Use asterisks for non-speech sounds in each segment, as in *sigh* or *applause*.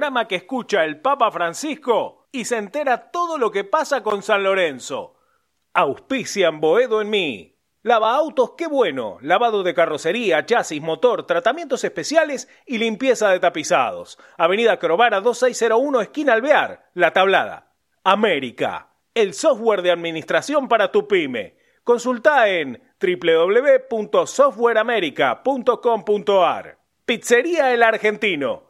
programa que escucha el Papa Francisco y se entera todo lo que pasa con San Lorenzo. Auspician Boedo en mí. Lava autos, qué bueno. Lavado de carrocería, chasis, motor, tratamientos especiales y limpieza de tapizados. Avenida Crovara 2601, esquina Alvear, La Tablada. América, el software de administración para tu pyme. Consulta en www.softwareamerica.com.ar. Pizzería El Argentino,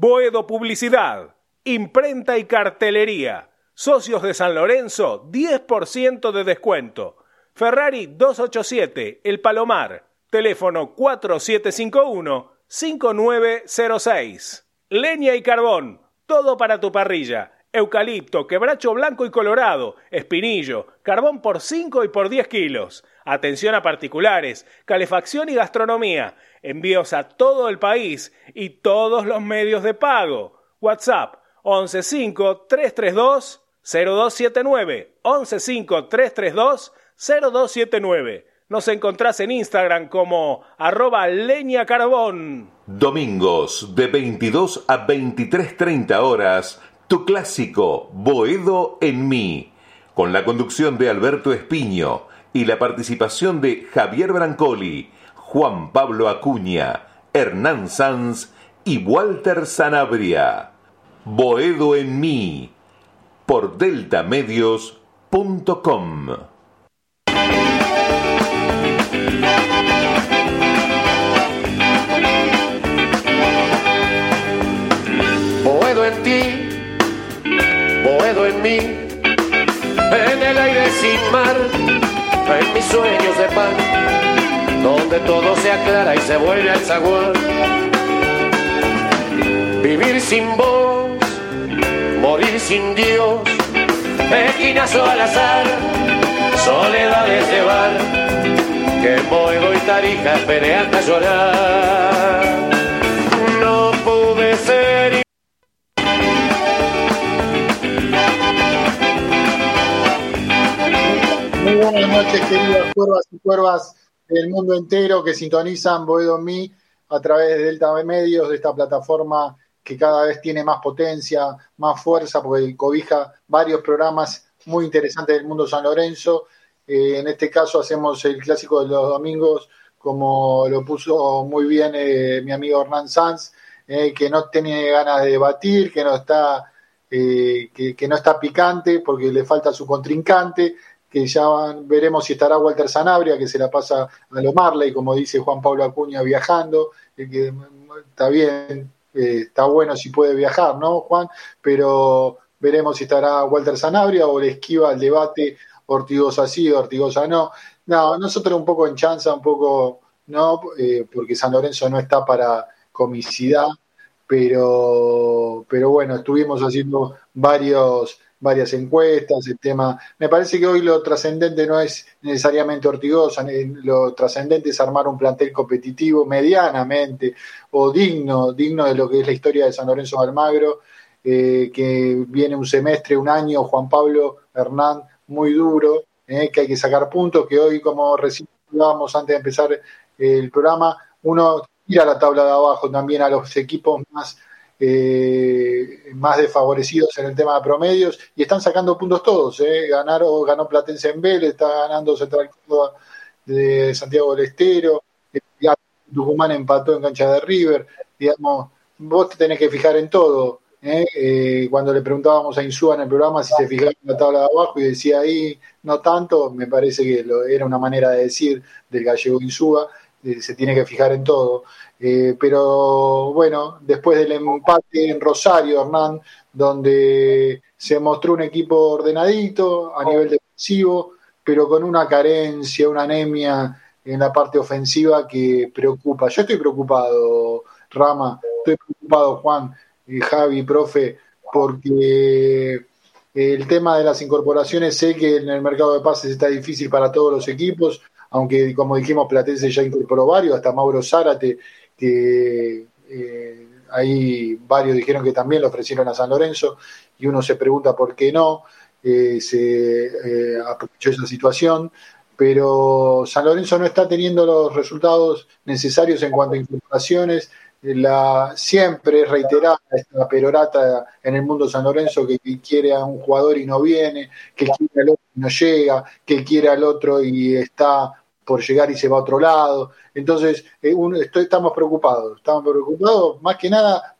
Boedo Publicidad, Imprenta y Cartelería. Socios de San Lorenzo, 10% de descuento. Ferrari 287, El Palomar. Teléfono 4751-5906. Leña y carbón, todo para tu parrilla. Eucalipto, quebracho blanco y colorado, espinillo, carbón por 5 y por 10 kilos. Atención a particulares, calefacción y gastronomía. Envíos a todo el país y todos los medios de pago. WhatsApp 115-332-0279. 115-332-0279. 0279. Nos encontrás en Instagram como arroba. Domingos de 22 a 23.30 horas, tu clásico Boedo en mí, con la conducción de Alberto Espiño y la participación de Javier Brancoli, Juan Pablo Acuña, Hernán Sanz y Walter Sanabria. Boedo en mí, por deltamedios.com. en ti, Boedo en mí, en el aire sin mar, en mis sueños de pan, donde todo se aclara y se vuelve al zaguán. Vivir sin voz, morir sin Dios, esquinazo al azar, soledades de bar, que Boedo y Tarija pelean a llorar. No pude ser buenas noches, queridas cuervas y cuervas del mundo entero que sintonizan Boedo Mi a través de Delta Medios, de esta plataforma que cada vez tiene más potencia, más fuerza, porque cobija varios programas muy interesantes del mundo San Lorenzo. Eh, en este caso hacemos el clásico de los domingos, como lo puso muy bien eh, mi amigo Hernán Sanz, eh, que no tiene ganas de debatir, que no está que, que, no está picante porque le falta su contrincante, que ya veremos si estará Walter Sanabria, que se la pasa a lo Marley, como dice Juan Pablo Acuña, viajando, que está bien, eh, está bueno si puede viajar, ¿no, Juan? Pero veremos si estará Walter Sanabria o le esquiva el debate Ortigosa sí, Ortigosa no. No, nosotros un poco en chanza, un poco no, eh, porque San Lorenzo no está para comicidad, pero, pero bueno, estuvimos haciendo varios varias encuestas, el tema. Me parece que hoy lo trascendente no es necesariamente Ortigosa, lo trascendente es armar un plantel competitivo medianamente o digno, digno de lo que es la historia de San Lorenzo de Almagro, eh, que viene un semestre, un año, Juan Pablo Hernán, muy duro, eh, que hay que sacar puntos, que hoy, como recién hablábamos antes de empezar el programa, uno tira la tabla de abajo también a los equipos más eh, más desfavorecidos en el tema de promedios y están sacando puntos todos. Eh. Ganaron, ganó Platense en Vélez, está ganando Central Córdoba de Santiago del Estero, eh, Tucumán empató en cancha de River. Digamos, vos te tenés que fijar en todo. ¿eh? Eh, cuando le preguntábamos a Insúa en el programa si se fijaba en la tabla de abajo y decía ahí no tanto, me parece que lo, era una manera de decir del gallego Insúa, se tiene que fijar en todo. Eh, pero bueno, después del empate en Rosario, Hernán, donde se mostró un equipo ordenadito a nivel defensivo, pero con una carencia, una anemia en la parte ofensiva que preocupa. Yo estoy preocupado, Rama, estoy preocupado, Juan, y Javi, profe, porque el tema de las incorporaciones, sé que en el mercado de pases está difícil para todos los equipos, aunque como dijimos, Platense ya incorporó varios, hasta Mauro Zárate, que eh, ahí varios dijeron que también lo ofrecieron a San Lorenzo, y uno se pregunta por qué no, eh, se eh, aprovechó esa situación, pero San Lorenzo no está teniendo los resultados necesarios en cuanto a incorporaciones, la, siempre reiterada esta perorata en el mundo San Lorenzo que, quiere a un jugador y no viene, que quiere al otro y no llega, que quiere al otro y está por llegar y se va a otro lado. Entonces, eh, estamos preocupados, estamos preocupados. Más que nada,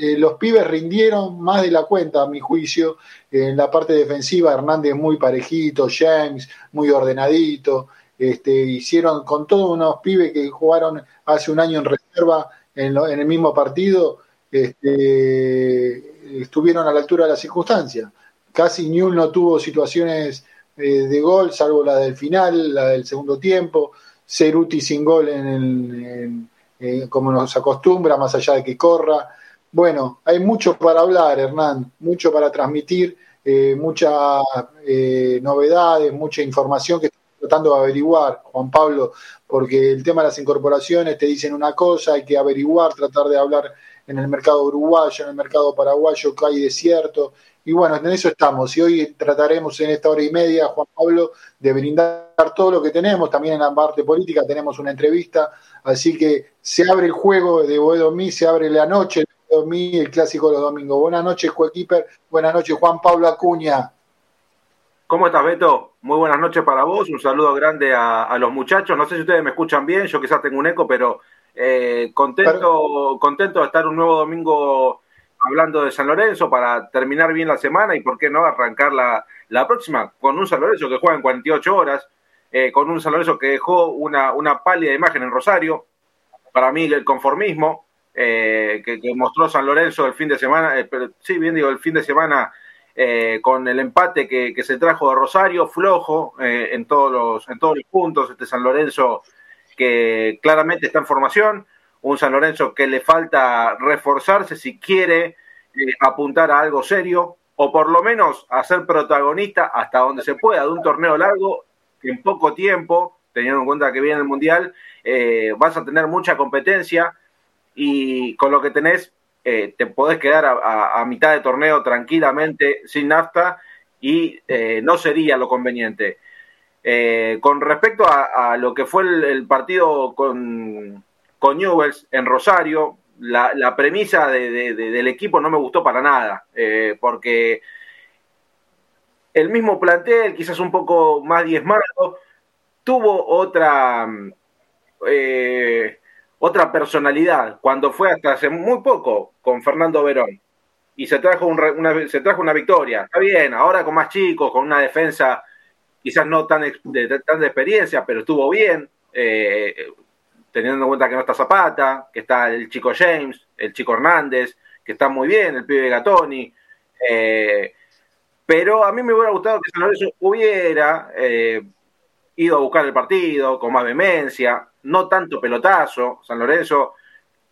eh, los pibes rindieron más de la cuenta, a mi juicio. en la parte defensiva, Hernández muy parejito, James muy ordenadito. Este, hicieron con todos unos pibes que jugaron hace un año en reserva en, el mismo partido este, estuvieron a la altura de las circunstancias. Casi Newell no tuvo situaciones eh, de gol, salvo la del final, la del segundo tiempo. Ceruti sin gol en el, como nos acostumbra, más allá de que corra. Bueno, hay mucho para hablar, Hernán, mucho para transmitir, eh, muchas eh, novedades, mucha información que estamos tratando de averiguar, Juan Pablo, porque el tema de las incorporaciones te dicen una cosa, hay que averiguar, tratar de hablar en el mercado uruguayo, en el mercado paraguayo, que hay desierto. Y bueno, en eso estamos. Y hoy trataremos en esta hora y media, Juan Pablo, de brindar todo lo que tenemos. También en la parte política tenemos una entrevista. Así que se abre el juego de Boedo Mí, se abre la noche de Boedo Mí, el clásico de los domingos. Buenas noches, Coequiper. Buenas noches, Juan Pablo Acuña. ¿Cómo estás, Beto? Muy buenas noches para vos. Un saludo grande a, los muchachos. No sé si ustedes me escuchan bien. Yo quizás tengo un eco, pero eh, contento, contento de estar un nuevo domingo hablando de San Lorenzo para terminar bien la semana y, ¿por qué no, arrancar la, la próxima con un San Lorenzo que juega en 48 horas, eh, con un San Lorenzo que dejó una, una pálida imagen en Rosario. Para mí, el conformismo eh, que, mostró San Lorenzo el fin de semana, pero, sí, bien digo, el fin de semana eh, con el empate que, se trajo de Rosario, flojo eh, en, todos los, en todos los puntos, este San Lorenzo que claramente está en formación, un San Lorenzo que le falta reforzarse si quiere eh, apuntar a algo serio, o por lo menos a ser protagonista hasta donde se pueda de un torneo largo, en poco tiempo, teniendo en cuenta que viene el Mundial, vas a tener mucha competencia y con lo que tenés eh, te podés quedar a, mitad de torneo tranquilamente sin nafta y eh, no sería lo conveniente. Eh, con respecto a, lo que fue el, partido con, con, Newells en Rosario, la, premisa del equipo no me gustó para nada, porque el mismo plantel, quizás un poco más diezmado, tuvo otra otra personalidad cuando fue hasta hace muy poco con Fernando Verón y se trajo, una, se trajo una victoria. Está bien, ahora con más chicos, con una defensa quizás no tan de, tan de experiencia, pero estuvo bien, eh, teniendo en cuenta que no está Zapata, que está el chico James, el chico Hernández, que está muy bien, el pibe Gatoni. Eh, pero a mí me hubiera gustado que San Lorenzo hubiera eh, ido a buscar el partido con más vehemencia, no tanto pelotazo. San Lorenzo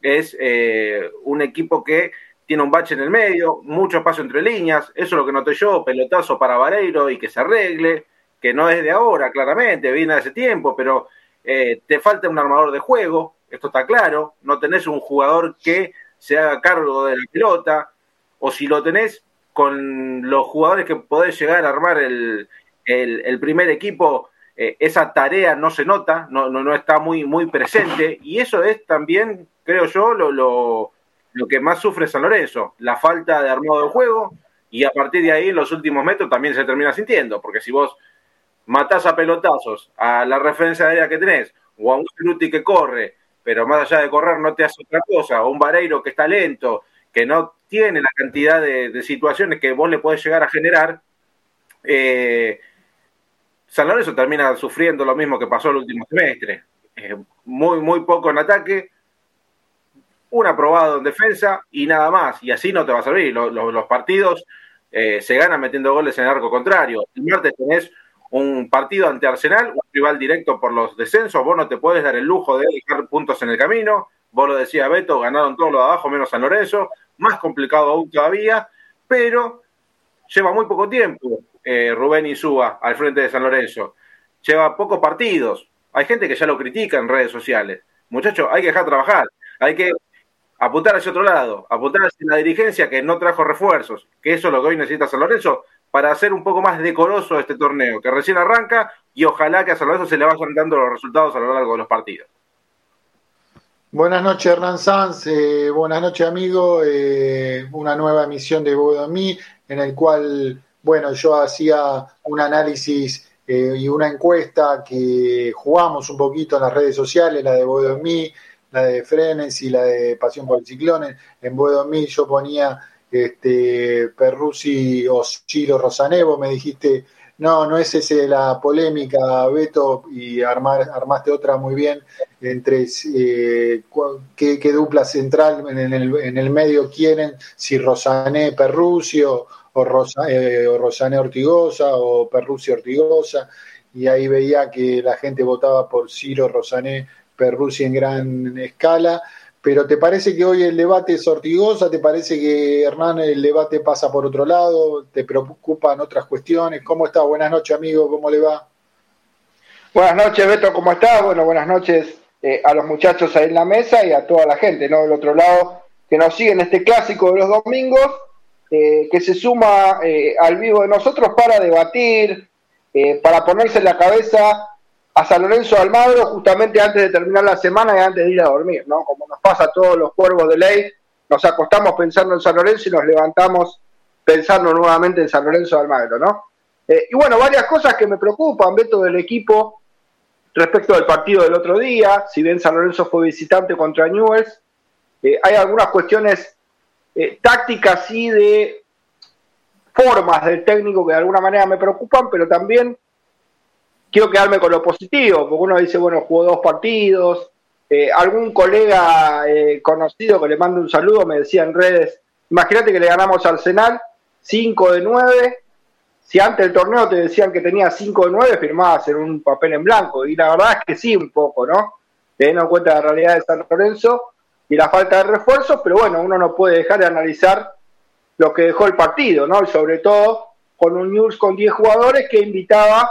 es eh, un equipo que tiene un bache en el medio, mucho espacio entre líneas, eso es lo que noté yo, pelotazo para Vareiro y que se arregle, que no es de ahora, claramente, viene de ese tiempo, pero eh, te falta un armador de juego, esto está claro, no tenés un jugador que se haga cargo de la pelota, o si lo tenés con los jugadores que podés llegar a armar el, el primer equipo, eh, esa tarea no se nota, no, no, está muy, muy presente, y eso es también, creo yo, lo, lo, lo, que más sufre San Lorenzo, la falta de armado de juego, y a partir de ahí en los últimos metros también se termina sintiendo, porque si vos matás a pelotazos a la referencia de área que tenés, o a un Ceruti que corre, pero más allá de correr no te hace otra cosa, o un Vareiro que está lento, que no tiene la cantidad de, de situaciones que vos le podés llegar a generar, eh, San Lorenzo termina sufriendo lo mismo que pasó el último semestre. Eh, muy, muy poco en ataque, un aprobado en defensa y nada más. Y así no te va a servir. Los, partidos eh, se ganan metiendo goles en el arco contrario. El martes tenés un partido ante Arsenal, un rival directo por los descensos. Vos no te puedes dar el lujo de dejar puntos en el camino. Vos lo decía Beto, ganaron todos los de abajo menos San Lorenzo. Más complicado aún todavía pero lleva muy poco tiempo eh, Rubén Insúa al frente de San Lorenzo. Lleva pocos partidos. Hay gente que ya lo critica en redes sociales. Muchachos, hay que dejar trabajar. Hay que apuntar hacia otro lado, apuntar hacia la dirigencia que no trajo refuerzos, que eso es lo que hoy necesita San Lorenzo para hacer un poco más decoroso este torneo, que recién arranca y ojalá que a San Lorenzo se le vayan dando los resultados a lo largo de los partidos. Buenas noches, Hernán Sanz. Eh, buenas noches, amigo. Eh, una nueva emisión de Mí, en el cual, bueno, yo hacía un análisis eh, y una encuesta que jugamos un poquito en las redes sociales, la de Mí, la de Frenes y la de Pasión por el Ciclón. En Mí yo ponía este, o Chilo Rosanevo, me dijiste no, no es ese la polémica, Beto, y armar, armaste otra muy bien entre eh, qué, dupla central en el, en el, medio quieren, si Rosané Perrucio o, Rosa, eh, o Rosané Ortigosa o Perrucio Ortigosa, y ahí veía que la gente votaba por Ciro Rosané Perrusi en gran escala pero ¿te parece que hoy el debate es ortigosa? ¿Te parece que Hernán el debate pasa por otro lado? ¿Te preocupan otras cuestiones? ¿Cómo está? Buenas noches, amigo, ¿cómo le va? Buenas noches, Beto, ¿cómo estás? Bueno, buenas noches eh, a los muchachos ahí en la mesa y a toda la gente, ¿no? Del otro lado, que nos sigue en este clásico de los domingos, eh, que se suma eh, al vivo de nosotros para debatir, para ponerse en la cabeza a San Lorenzo de Almagro justamente antes de terminar la semana y antes de ir a dormir, ¿no? Como nos pasa a todos los cuervos de ley, nos acostamos pensando en San Lorenzo y nos levantamos pensando nuevamente en San Lorenzo de Almagro, ¿no? Eh, y bueno, varias cosas que me preocupan, Beto, del equipo respecto del partido del otro día, si bien San Lorenzo fue visitante contra Newells, eh, hay algunas cuestiones eh, tácticas y de formas del técnico que de alguna manera me preocupan, pero también quiero quedarme con lo positivo, porque uno dice, bueno, jugó dos partidos. Eh, algún colega eh, conocido que le mando un saludo me decía en redes, imagínate que le ganamos al Arsenal 5 de 9, si antes del torneo te decían que tenía 5 de 9, firmabas en un papel en blanco, y la verdad es que sí, un poco, ¿no? Teniendo en cuenta la realidad de San Lorenzo y la falta de refuerzos, pero bueno, uno no puede dejar de analizar lo que dejó el partido, ¿no? Y sobre todo con un News con 10 jugadores que invitaba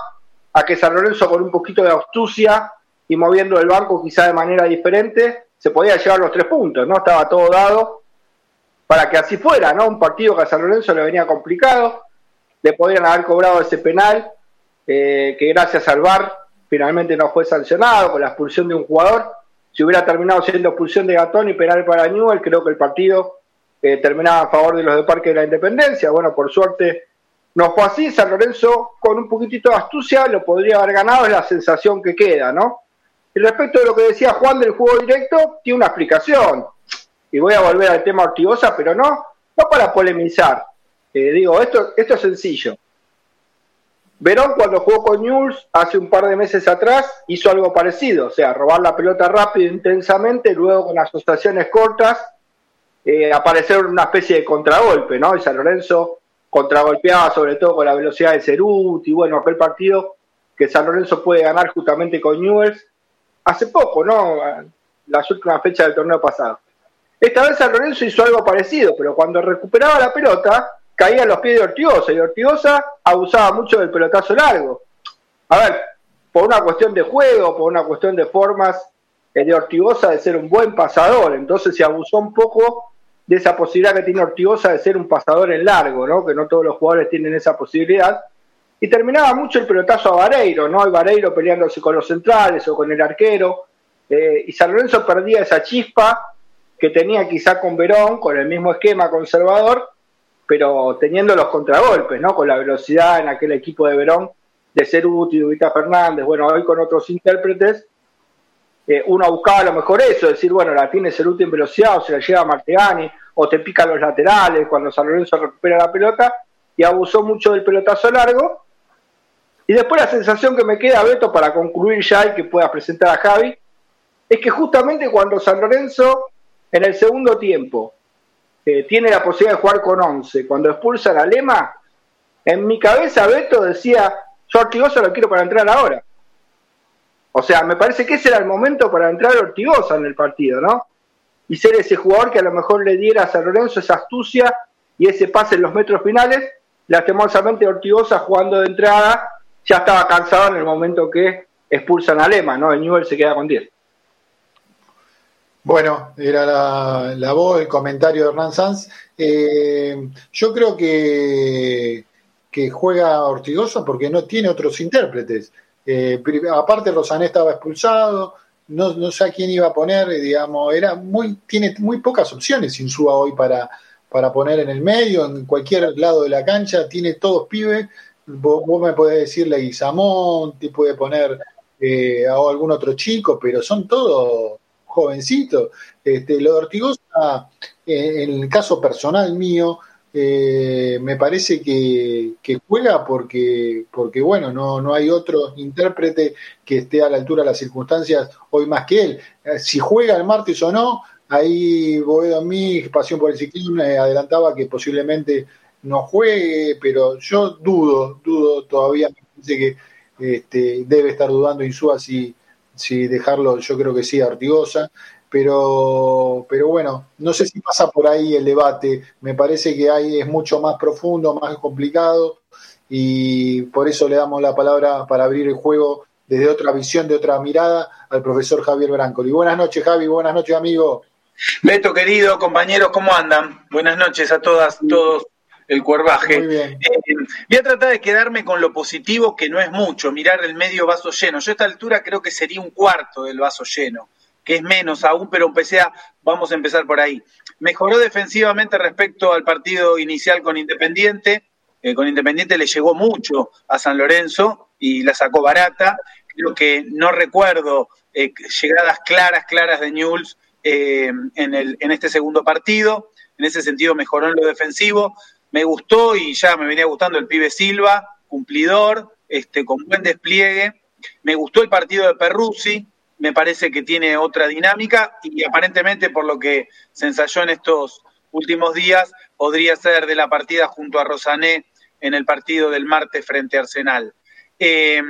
a que San Lorenzo con un poquito de astucia y moviendo el banco quizá de manera diferente, se podía llevar los tres puntos, ¿no? Estaba todo dado para que así fuera, ¿no? Un partido que a San Lorenzo le venía complicado, le podrían haber cobrado ese penal, eh, que gracias al VAR finalmente no fue sancionado con la expulsión de un jugador. Si hubiera terminado siendo expulsión de Gatón y penal para Newell, creo que el partido eh, terminaba a favor de los de Parque de la Independencia. Bueno, por suerte no fue así, San Lorenzo con un poquitito de astucia lo podría haber ganado, es la sensación que queda, ¿no? Y respecto de lo que decía Juan del juego directo, tiene una explicación. Y voy a volver al tema Ortigosa, pero no, no para polemizar. Eh, digo, esto, esto es sencillo. Verón cuando jugó con News hace un par de meses atrás hizo algo parecido, o sea, robar la pelota rápido intensamente, luego con asociaciones cortas, eh, aparecer una especie de contragolpe, ¿no? Y San Lorenzo contragolpeaba sobre todo con la velocidad de Cerut y bueno, aquel partido que San Lorenzo puede ganar justamente con Newells hace poco, ¿no? Las últimas fechas del torneo pasado. Esta vez San Lorenzo hizo algo parecido, pero cuando recuperaba la pelota, caía a los pies de Ortigosa y Ortigosa abusaba mucho del pelotazo largo. A ver, por una cuestión de juego, por una cuestión de formas, el de Ortigosa de ser un buen pasador, entonces se abusó un poco de esa posibilidad que tiene Ortigosa de ser un pasador en largo, ¿no? que no todos los jugadores tienen esa posibilidad. Y terminaba mucho el pelotazo a Vareiro, ¿no? Y Vareiro peleándose con los centrales o con el arquero. Eh, y San Lorenzo perdía esa chispa que tenía quizá con Verón, con el mismo esquema conservador, pero teniendo los contragolpes, ¿no? Con la velocidad en aquel equipo de Verón, de ser útil, Vita Fernández, bueno, hoy con otros intérpretes, eh, uno buscaba a lo mejor eso, decir, bueno, la tiene Ceruti en velocidad o se la lleva Martegani, o te pica los laterales cuando San Lorenzo recupera la pelota y abusó mucho del pelotazo largo. Y después la sensación que me queda, Beto, para concluir ya y que pueda presentar a Javi, es que justamente cuando San Lorenzo en el segundo tiempo eh, tiene la posibilidad de jugar con 11, cuando expulsa a Lema, en mi cabeza Beto decía, yo Ortigosa lo quiero para entrar ahora. O sea, me parece que ese era el momento para entrar Ortigosa en el partido, ¿no? y ser ese jugador que a lo mejor le diera a San Lorenzo esa astucia y ese pase en los metros finales, lastimosamente Ortigosa jugando de entrada ya estaba cansado en el momento que expulsan a Lema, ¿no? El Newell se queda con 10. Bueno, era la, la, voz, el comentario de Hernán Sanz. Eh, yo creo que, que juega Ortigosa porque no tiene otros intérpretes. Eh, aparte Rosané estaba expulsado, no, sé a quién iba a poner, digamos, era muy, tiene muy pocas opciones Insúa hoy para, para poner en el medio, en cualquier lado de la cancha, tiene todos pibes, vos, me podés decirle Guizamón, te puede poner eh, a algún otro chico, pero son todos jovencitos. Este, lo de Ortigosa, eh, en el caso personal mío, eh, me parece que, juega porque, porque bueno, no, no hay otro intérprete que esté a la altura de las circunstancias hoy más que él. Eh, si juega el martes o no, ahí Boedo a mí, Pasión por el Ciclismo, adelantaba que posiblemente no juegue, pero yo dudo, dudo todavía, me parece que este, debe estar dudando Insúa si, si dejarlo, yo creo que sí, a pero, pero bueno, no sé si pasa por ahí el debate, me parece que ahí es mucho más profundo, más complicado y por eso le damos la palabra para abrir el juego desde otra visión, de otra mirada al profesor Javier Brancoli. Buenas noches Javi, buenas noches amigo. Beto querido, compañeros, ¿cómo andan? Buenas noches a todas, todos el cuervaje. Eh, voy a tratar de quedarme con lo positivo, que no es mucho, mirar el medio vaso lleno. Yo a esta altura creo que sería un cuarto del vaso lleno que es menos aún, pero aunque sea, vamos a empezar por ahí. Mejoró defensivamente respecto al partido inicial con Independiente. Eh, con Independiente le llegó mucho a San Lorenzo y la sacó barata. Creo que no recuerdo eh, llegadas claras, claras de Newell's eh, en, el, en este segundo partido. En ese sentido mejoró en lo defensivo. Me gustó y ya me venía gustando el pibe Silva, cumplidor, este, con buen despliegue. Me gustó el partido de Perruzzi, me parece que tiene otra dinámica y aparentemente por lo que se ensayó en estos últimos días, podría ser de la partida junto a Rosané en el partido del martes frente a Arsenal. Eh,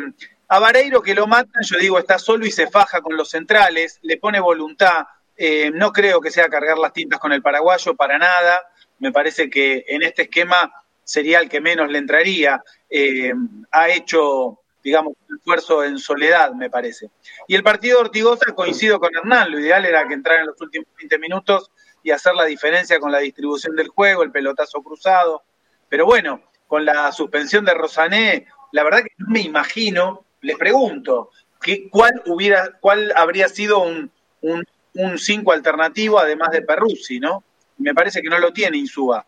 a Vareiro que lo matan, yo digo, está solo y se faja con los centrales, le pone voluntad, eh, no creo que sea cargar las tintas con el paraguayo para nada, me parece que en este esquema sería el que menos le entraría, eh, ha hecho digamos, un esfuerzo en soledad, me parece. Y el partido de Ortigosa coincido con Hernán, lo ideal era que entrara en los últimos 20 minutos y hacer la diferencia con la distribución del juego, el pelotazo cruzado. Pero bueno, con la suspensión de Rosané, la verdad que no me imagino, les pregunto, que, cuál, hubiera, cuál habría sido un 5 alternativo además de Perruzzi, ¿no? Me parece que no lo tiene Insúa.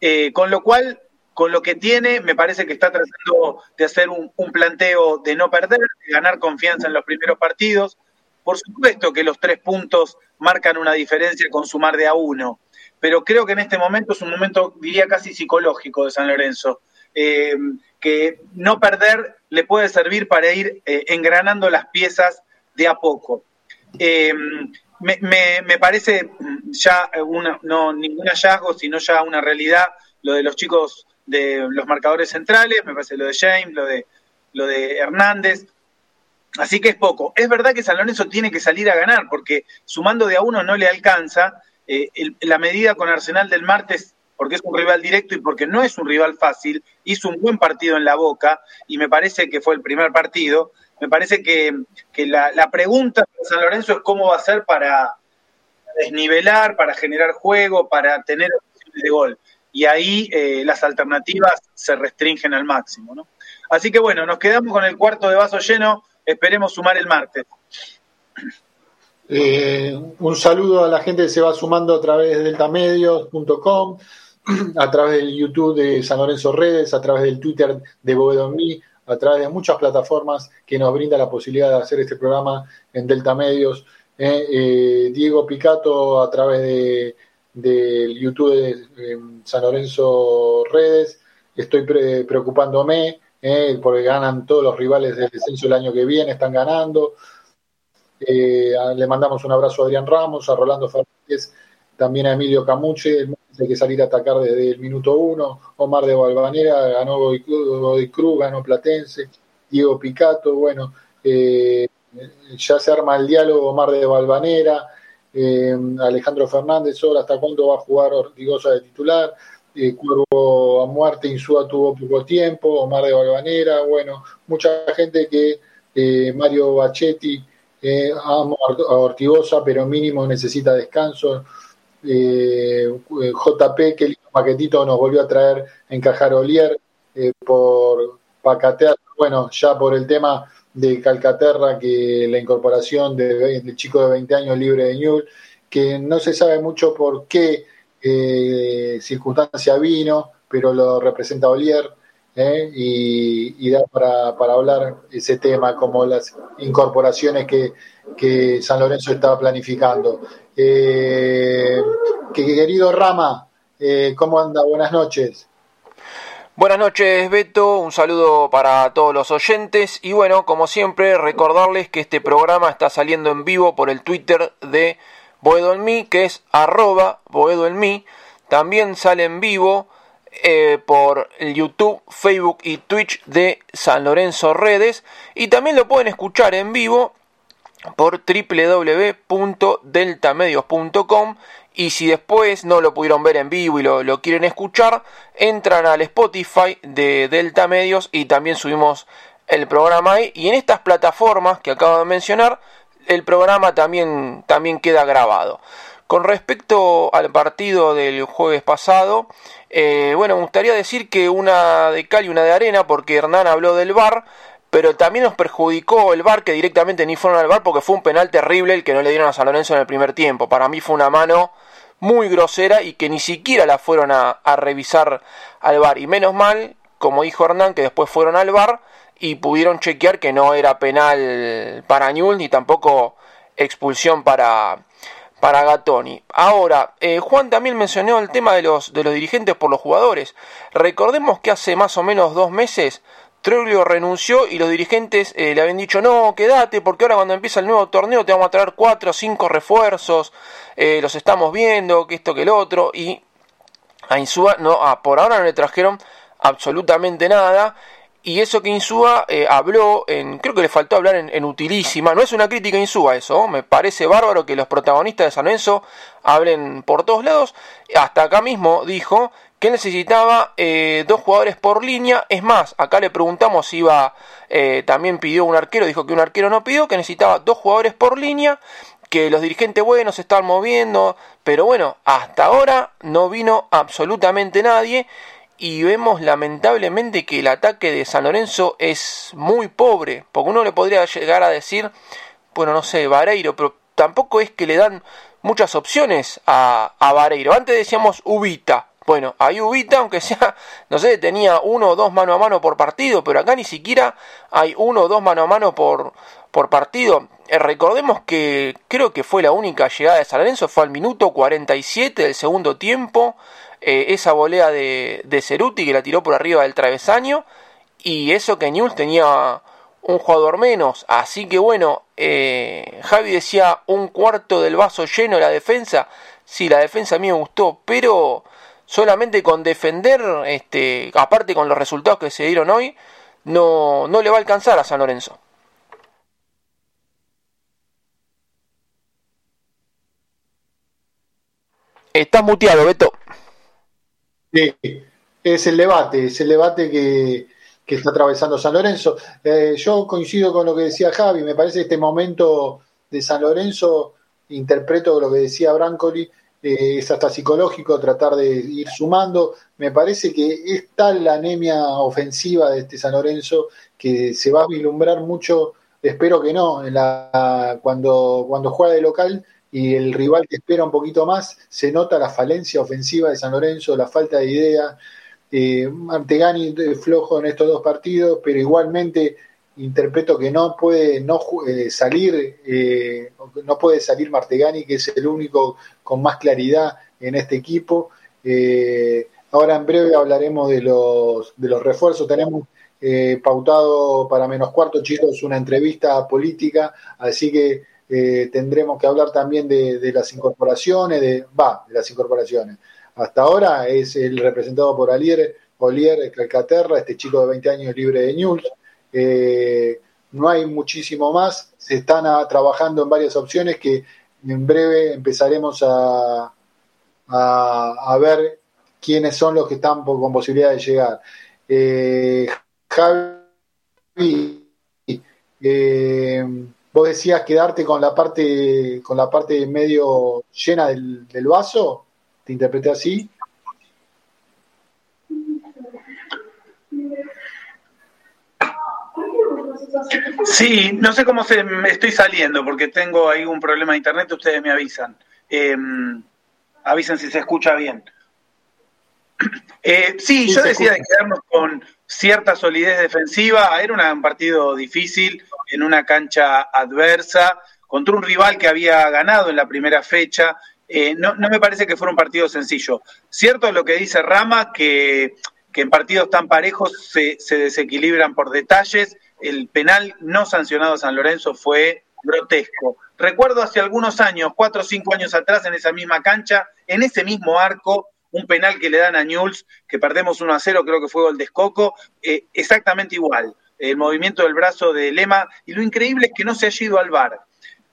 Eh, con lo cual, con lo que tiene, me parece que está tratando de hacer un, planteo de no perder, de ganar confianza en los primeros partidos. Por supuesto que los tres puntos marcan una diferencia con sumar de a uno, pero creo que en este momento es un momento, diría casi psicológico de San Lorenzo, eh, que no perder le puede servir para ir eh, engranando las piezas de a poco. Eh, me, me, parece ya una, no ningún hallazgo, sino ya una realidad lo de los chicos de los marcadores centrales, me parece lo de James, lo de, lo de Hernández. Así que es poco. Es verdad que San Lorenzo tiene que salir a ganar, porque sumando de a uno no le alcanza. Eh, la medida con Arsenal del martes, porque es un rival directo y porque no es un rival fácil, hizo un buen partido en la boca y me parece que fue el primer partido. Me parece que, la, la pregunta de San Lorenzo es cómo va a ser para desnivelar, para generar juego, para tener opciones de gol y ahí eh, las alternativas se restringen al máximo. ¿no? Así que bueno, nos quedamos con el cuarto de vaso lleno, esperemos sumar el martes. Eh, un saludo a la gente que se va sumando a través de deltamedios.com, *clears throat* a través del YouTube de San Lorenzo Redes, a través del Twitter de Boedo a través de muchas plataformas que nos brinda la posibilidad de hacer este programa en Delta Medios. Eh, Diego Picato a través de del YouTube de San Lorenzo Redes. Estoy preocupándome eh, porque ganan todos los rivales del descenso el año que viene, están ganando. Eh, le mandamos un abrazo a Adrián Ramos, a Rolando Fernández, también a Emilio Camuche. Hay que salir a atacar desde el minuto uno. Omar de Balvanera ganó Godoy Cruz, ganó Platense. Diego Picato, bueno, eh, ya se arma el diálogo Omar de Balvanera. Eh, Alejandro Fernández, ahora hasta cuándo va a jugar Ortigosa de titular. eh, Cuervo a muerte, Insúa tuvo poco tiempo, Omar de Balvanera, bueno, mucha gente que eh, Mario Bachetti, eh, amo a Ortigosa, pero mínimo necesita descanso. Eh, JP, que el paquetito nos volvió a traer encajar Olier por Pacaterra, bueno, ya por el tema de Calcaterra, que la incorporación del chico de 20 años libre de Ñul, que no se sabe mucho por qué circunstancia vino, pero lo representa Olier. ¿eh? y, da para, para, hablar ese tema, como las incorporaciones que, que San Lorenzo estaba planificando. Eh, querido Rama, eh, ¿cómo anda? Buenas noches. Buenas noches, Beto. Un saludo para todos los oyentes. Y bueno, como siempre, recordarles que este programa está saliendo en vivo por el Twitter de Boedo en mí, que es arroba Boedo en mí. También sale en vivo eh, por YouTube, Facebook y Twitch de San Lorenzo Redes y también lo pueden escuchar en vivo por www.deltamedios.com y si después no lo pudieron ver en vivo y lo, quieren escuchar, entran al Spotify de Delta Medios y también subimos el programa ahí y en estas plataformas que acabo de mencionar el programa también, también queda grabado. Con respecto al partido del jueves pasado, eh, bueno, me gustaría decir que una de cal y una de arena, porque Hernán habló del VAR, pero también nos perjudicó el VAR que directamente ni fueron al VAR porque fue un penal terrible el que no le dieron a San Lorenzo en el primer tiempo. Para mí fue una mano muy grosera y que ni siquiera la fueron a, revisar al VAR. Y menos mal, como dijo Hernán, que después fueron al VAR y pudieron chequear que no era penal para Ñul ni tampoco expulsión para, para Gatoni. Ahora, eh, Juan también mencionó el tema de los, de los dirigentes por los jugadores. Recordemos que hace más o menos dos meses Troglio renunció y los dirigentes eh, le habían dicho no, quédate porque ahora cuando empieza el nuevo torneo te vamos a traer cuatro o cinco refuerzos, eh, los estamos viendo, que esto que el otro y a Insúa no, por ahora no le trajeron absolutamente nada y eso que Insúa eh, habló, en, creo que le faltó hablar en, Utilísima, no es una crítica a Insúa eso, me parece bárbaro que los protagonistas de San Lorenzo hablen por todos lados, hasta acá mismo dijo que necesitaba eh, dos jugadores por línea, es más, acá le preguntamos si iba, también pidió un arquero, dijo que un arquero no pidió, que necesitaba dos jugadores por línea, que los dirigentes buenos se estaban moviendo, pero bueno, hasta ahora no vino absolutamente nadie y vemos lamentablemente que el ataque de San Lorenzo es muy pobre, porque uno le podría llegar a decir, bueno, no sé, Vareiro, pero tampoco es que le dan muchas opciones a, a Vareiro. Antes decíamos Ubita. Bueno, hay Ubita, aunque sea, no sé, tenía uno o dos mano a mano por partido, pero acá ni siquiera hay uno o dos mano a mano por, por partido. Eh, recordemos que creo que fue la única llegada de San Lorenzo, fue al minuto 47 del segundo tiempo. Eh, esa volea de, Ceruti que la tiró por arriba del travesaño y eso que News tenía un jugador menos. Así que bueno, eh, Javi decía un cuarto del vaso lleno de la defensa. Sí, la defensa a mí me gustó, pero solamente con defender, este, aparte con los resultados que se dieron hoy, no, no le va a alcanzar a San Lorenzo. Estás muteado, Beto. Sí, es el debate, es el debate que, está atravesando San Lorenzo. Eh, yo coincido con lo que decía Javi, me parece que este momento de San Lorenzo, interpreto lo que decía Brancoli, eh, es hasta psicológico tratar de ir sumando. Me parece que es tal la anemia ofensiva de este San Lorenzo que se va a vislumbrar mucho, espero que no, en la, cuando, cuando juega de local y el rival que espera un poquito más, se nota la falencia ofensiva de San Lorenzo, la falta de idea. Eh, Martegani flojo en estos dos partidos, pero igualmente interpreto que no puede no eh, salir eh, no puede salir Martegani que es el único con más claridad en este equipo eh, ahora en breve hablaremos de los de los refuerzos tenemos pautado para menos cuarto chicos una entrevista política así que eh, tendremos que hablar también de, las incorporaciones, de, va, de las incorporaciones. Hasta ahora es el representado por Alier, Olier Calcaterra, este chico de 20 años libre de News. Eh, no hay muchísimo más, se están trabajando en varias opciones que en breve empezaremos a, a, ver quiénes son los que están con posibilidad de llegar. Eh, Javi, eh, vos decías quedarte con la parte con la parte medio llena del, del vaso, te interpreté así. Sí, no sé cómo se, me estoy saliendo porque tengo ahí un problema de internet, ustedes me avisan. Eh, avisan si se escucha bien. *clears throat* Eh, sí, yo decía de quedarnos con cierta solidez defensiva. Era un partido difícil en una cancha adversa contra un rival que había ganado en la primera fecha. Eh, no, no, me parece que fuera un partido sencillo. Cierto lo que dice Rama, que, que en partidos tan parejos se, se desequilibran por detalles el penal no sancionado a San Lorenzo fue grotesco. Recuerdo hace algunos años, cuatro o cinco años atrás, en esa misma cancha, en ese mismo arco, un penal que le dan a Newell's, que perdemos 1 a 0, creo que fue gol de Escoco, eh, exactamente igual. El movimiento del brazo de Lema, y lo increíble es que no se haya ido al VAR.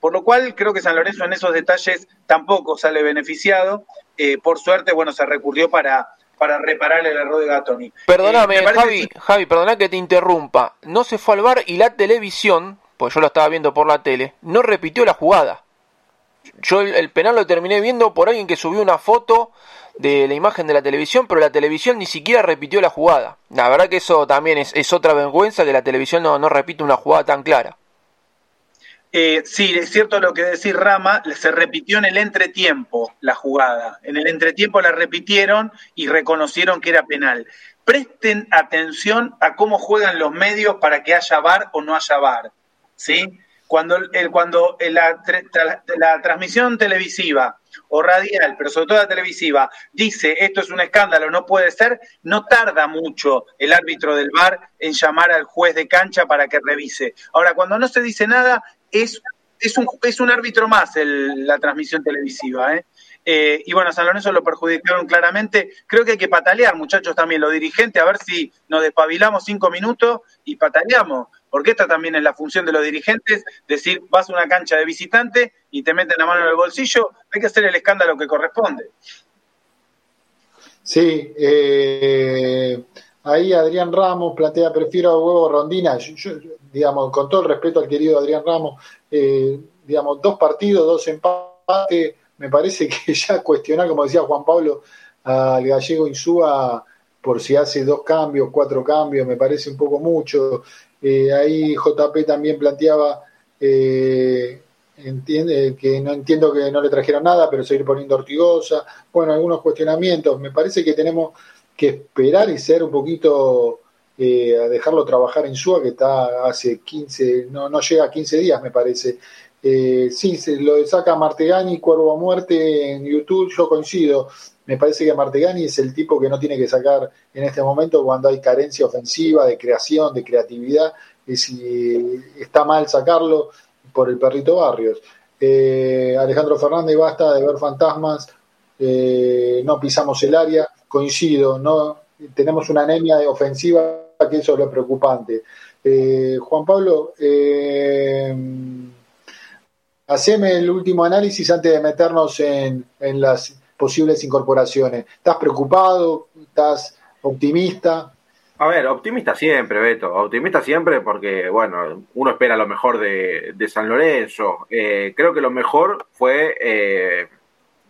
Por lo cual creo que San Lorenzo en esos detalles tampoco sale beneficiado. Eh, por suerte, bueno, se recurrió para, para reparar el error de Gatoni. Perdóname, eh, Javi, Javi, perdona que te interrumpa. No se fue al bar y la televisión, pues yo lo estaba viendo por la tele, no repitió la jugada. Yo el, penal lo terminé viendo por alguien que subió una foto de la imagen de la televisión, pero la televisión ni siquiera repitió la jugada. La verdad que eso también es, es otra vergüenza que la televisión no, no repite una jugada tan clara. Eh, sí, es cierto lo que decir Rama, se repitió en el entretiempo la jugada. En el entretiempo la repitieron y reconocieron que era penal. Presten atención a cómo juegan los medios para que haya VAR o no haya VAR. ¿sí? Cuando, el, cuando la, la transmisión televisiva o radial, pero sobre todo la televisiva, dice esto es un escándalo, no puede ser, no tarda mucho el árbitro del VAR en llamar al juez de cancha para que revise. Ahora, cuando no se dice nada, es, es, un, es un árbitro más el, la transmisión televisiva. ¿eh? Eh, y bueno, San Lorenzo lo perjudicaron claramente. Creo que hay que patalear, muchachos, también los dirigentes, a ver si nos despabilamos cinco minutos y pataleamos. Porque esta también es la función de los dirigentes, decir, vas a una cancha de visitante y te meten la mano en el bolsillo, hay que hacer el escándalo que corresponde. Sí, eh, ahí Adrián Ramos plantea, prefiero huevo rondina. Digamos, con todo el respeto al querido Adrián Ramos, eh, digamos, dos partidos, dos empates, me parece que *laughs* ya cuestionar, como decía Juan Pablo, al gallego Insúa por si hace dos cambios, cuatro cambios, me parece un poco mucho. Eh, ahí JP también planteaba, eh, entiende, que no entiendo que no le trajeron nada, pero seguir poniendo Ortigosa. Bueno, algunos cuestionamientos. Me parece que tenemos que esperar y ser un poquito eh, a dejarlo trabajar en SUA, que está hace 15, no, no llega a 15 días, me parece. Eh, sí, se lo saca Martegani, Cuervo a Muerte en YouTube, yo coincido. Me parece que Martegani es el tipo que no tiene que sacar en este momento cuando hay carencia ofensiva, de creación, de creatividad. Y si está mal sacarlo por el perrito Barrios. Eh, Alejandro Fernández, basta de ver fantasmas, eh, no pisamos el área, coincido, no tenemos una anemia de ofensiva que eso es lo preocupante. Eh, Juan Pablo, eh, haceme el último análisis antes de meternos en, las posibles incorporaciones. ¿Estás preocupado? ¿Estás optimista? A ver, optimista siempre, Beto, optimista siempre porque, bueno, uno espera lo mejor de, San Lorenzo. Eh, creo que lo mejor fue eh,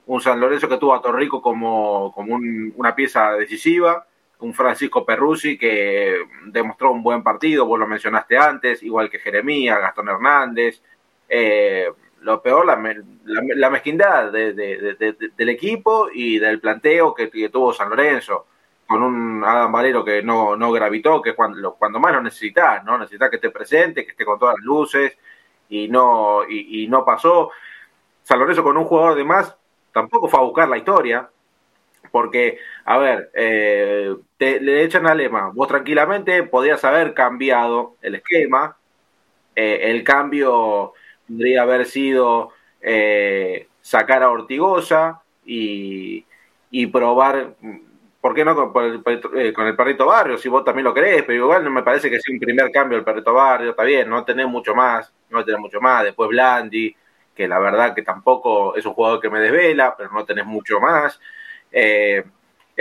un San Lorenzo que tuvo a Torrico como, como una pieza decisiva, un Francisco Perrusi que demostró un buen partido, vos lo mencionaste antes, igual que Jeremías, Gastón Hernández. Eh, lo peor, la, la, mezquindad del equipo y del planteo que, tuvo San Lorenzo, con un Adam Valero que no, no gravitó, que cuando, cuando más lo necesitas, ¿no? Necesitas que esté presente, que esté con todas las luces, y no, y, no pasó. San Lorenzo con un jugador de más tampoco fue a buscar la historia, porque, a ver, eh, le echan a Lema, vos tranquilamente podías haber cambiado el esquema, eh, el cambio podría haber sido eh, sacar a Ortigosa y, probar, ¿por qué no con, el, con el perrito barrio? Si vos también lo querés, pero igual no me parece que sea un primer cambio el perrito barrio, está bien, no tenés mucho más, no tenés mucho más, después Blandi, que la verdad que tampoco es un jugador que me desvela, pero no tenés mucho más. Eh,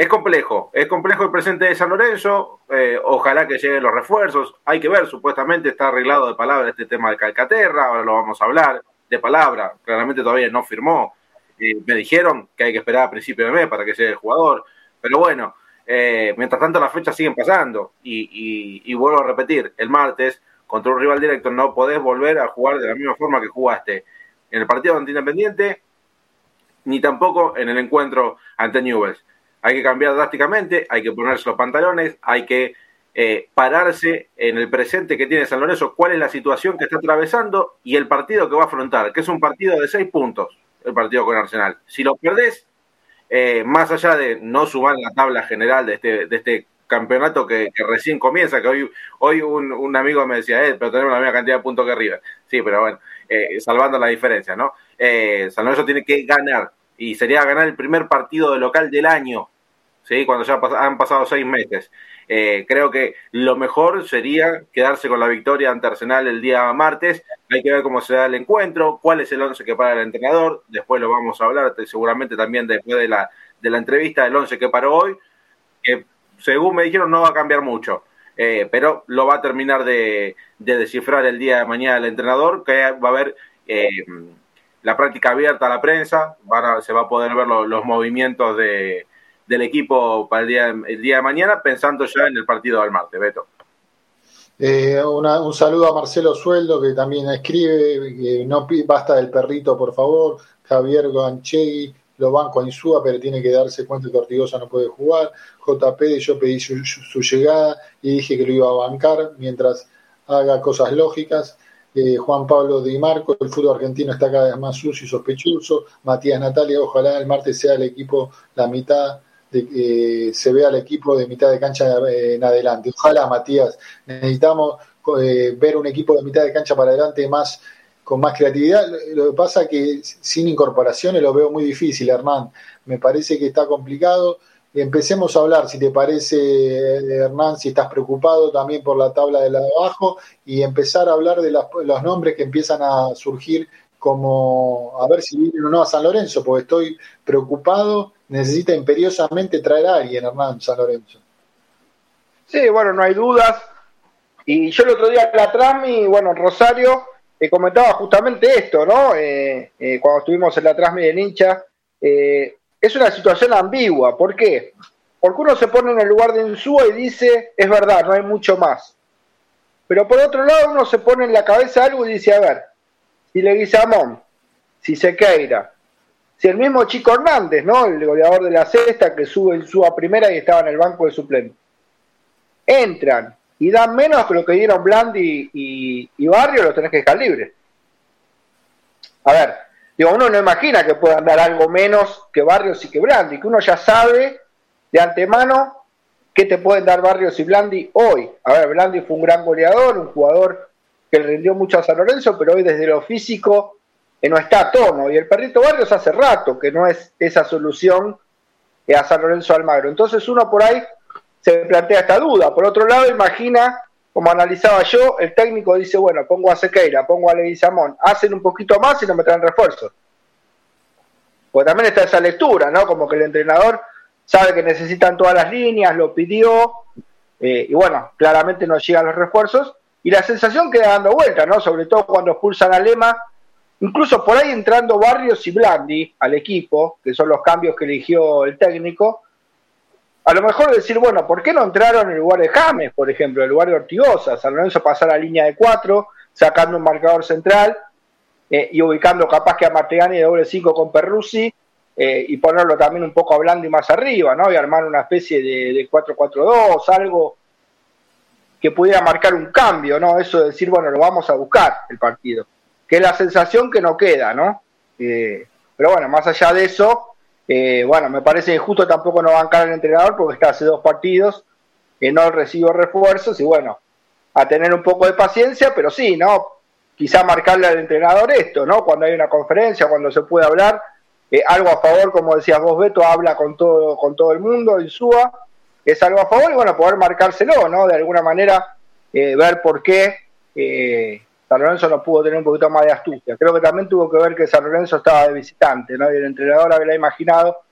es complejo, es complejo el presente de San Lorenzo, eh, ojalá que lleguen los refuerzos, hay que ver, supuestamente está arreglado de palabra este tema de Calcaterra, ahora lo vamos a hablar, de palabra, claramente todavía no firmó, me dijeron que hay que esperar a principio de mes para que llegue el jugador, pero bueno, eh, mientras tanto las fechas siguen pasando y, vuelvo a repetir, el martes contra un rival directo no podés volver a jugar de la misma forma que jugaste en el partido ante Independiente ni tampoco en el encuentro ante Newells. Hay que cambiar drásticamente, hay que ponerse los pantalones, hay que eh, pararse en el presente que tiene San Lorenzo, cuál es la situación que está atravesando y el partido que va a afrontar, que es un partido de seis puntos, el partido con Arsenal. Si lo perdés, eh, más allá de no subir la tabla general de este, de este campeonato que, recién comienza, que hoy, hoy un, amigo me decía, eh, pero tenemos la misma cantidad de puntos que River. Sí, pero bueno, eh, salvando la diferencia, ¿no? San Lorenzo tiene que ganar y sería ganar el primer partido de local del año, ¿sí? cuando ya han pasado seis meses. Eh, creo que lo mejor sería quedarse con la victoria ante Arsenal el día martes. Hay que ver cómo se da el encuentro, cuál es el once que para el entrenador. Después lo vamos a hablar, seguramente también después de la, de la entrevista, del once que paró hoy, según me dijeron no va a cambiar mucho. Eh, pero lo va a terminar de, descifrar el día de mañana el entrenador, que va a haber eh, la práctica abierta a la prensa, se va a poder ver los movimientos de, del equipo para el día, el día de mañana, pensando ya en el partido del martes, Beto. Eh, un saludo a Marcelo Sueldo, que también escribe, no basta del perrito, por favor. Javier Ganchegui, lo banco a Insúa, pero tiene que darse cuenta que Ortigosa no puede jugar. JP, yo pedí su llegada y dije que lo iba a bancar mientras haga cosas lógicas. Eh, Juan Pablo Di Marco, el fútbol argentino está cada vez más sucio y sospechoso. Matías Natalia, ojalá el martes sea el equipo la mitad, de, eh, se vea el equipo de mitad de cancha en adelante. Ojalá, Matías, necesitamos eh, ver un equipo de mitad de cancha para adelante más con más creatividad. Lo que pasa es que sin incorporaciones lo veo muy difícil, Hernán. Me parece que está complicado empecemos a hablar, si te parece, Hernán, si estás preocupado también por la tabla de la de abajo, y empezar a hablar de los nombres que empiezan a surgir como a ver si vienen o no a San Lorenzo, porque estoy preocupado, necesita imperiosamente traer a alguien, Hernán, San Lorenzo. Sí, bueno, no hay dudas. Y yo el otro día en la Trasmi, bueno, en Rosario, eh, comentaba justamente esto, ¿no? Eh, eh, cuando estuvimos en la Trasmi de hincha, eh, es una situación ambigua. ¿Por qué? Porque uno se pone en el lugar de Insúa y dice, es verdad, no hay mucho más. Pero por otro lado uno se pone en la cabeza algo y dice, a ver, si Leguizamón, si Sequeira, si el mismo Chico Hernández, ¿no? El goleador de la cesta que sube Insúa primera y estaba en el banco de suplente, entran y dan menos que lo que dieron Blandi y, y Barrio, los tenés que dejar libres. A ver, Digo, uno no imagina que puedan dar algo menos que Barrios y que Blandi, que uno ya sabe de antemano qué te pueden dar Barrios y Blandi hoy. A ver, Blandi fue un gran goleador, un jugador que le rindió mucho a San Lorenzo, pero hoy desde lo físico no está a tono. Y el perrito Barrios hace rato que no es esa solución a San Lorenzo Almagro. Entonces uno por ahí se plantea esta duda. Por otro lado, imagina como analizaba yo, el técnico dice, bueno, pongo a Sequeira, pongo a Leguizamón, hacen un poquito más y no me traen refuerzos. Porque también está esa lectura, ¿no? Como que el entrenador sabe que necesitan todas las líneas, lo pidió, eh, y bueno, claramente no llegan los refuerzos, y la sensación queda dando vuelta, ¿no? Sobre todo cuando expulsan a Lema, incluso por ahí entrando Barrios y Blandi al equipo, que son los cambios que eligió el técnico, a lo mejor decir, bueno, ¿por qué no entraron en el lugar de James, por ejemplo, en el lugar de Ortigosa? San Lorenzo pasar a línea de cuatro, sacando un marcador central eh, y ubicando capaz que a Martegani de doble cinco con Perruzzi eh, y ponerlo también un poco hablando y más arriba, ¿no? Y armar una especie de, de 4-4-2, algo que pudiera marcar un cambio, ¿no? Eso de decir, bueno, lo vamos a buscar el partido. Que es la sensación que no queda, ¿no? Eh, pero bueno, más allá de eso, eh, bueno, me parece que justo tampoco no bancar al entrenador porque está hace dos partidos que no recibo refuerzos y bueno, a tener un poco de paciencia, pero sí, ¿no? Quizá marcarle al entrenador esto, ¿no? Cuando hay una conferencia, cuando se puede hablar, eh, algo a favor, como decías vos, Beto, habla con todo, con todo el mundo, el SUA, es algo a favor y bueno, poder marcárselo, ¿no? De alguna manera, ver por qué San Lorenzo no pudo tener un poquito más de astucia. Creo que también tuvo que ver que San Lorenzo estaba de visitante, ¿no? Y el entrenador había imaginado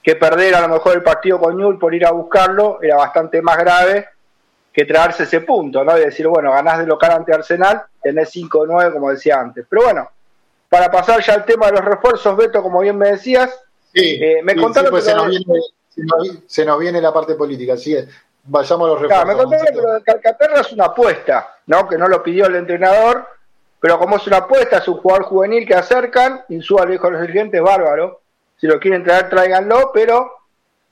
que perder a lo mejor el partido con Newell por ir a buscarlo era bastante más grave que traerse ese punto, ¿no? Y decir, bueno, ganás de local ante Arsenal, tenés 5-9, como decía antes. Pero bueno, para pasar ya al tema de los refuerzos, Beto, como bien me decías, eh, me contaron pues que se, nos viene, la parte política, así es. Vayamos a los refuerzos. Claro, me contaron que lo de Calcaterra es una apuesta, ¿no? Que no lo pidió el entrenador, pero como es una apuesta, es un jugador juvenil que acercan, Insúa lo dijo a los dirigentes, bárbaro. Si lo quieren traer, tráiganlo, pero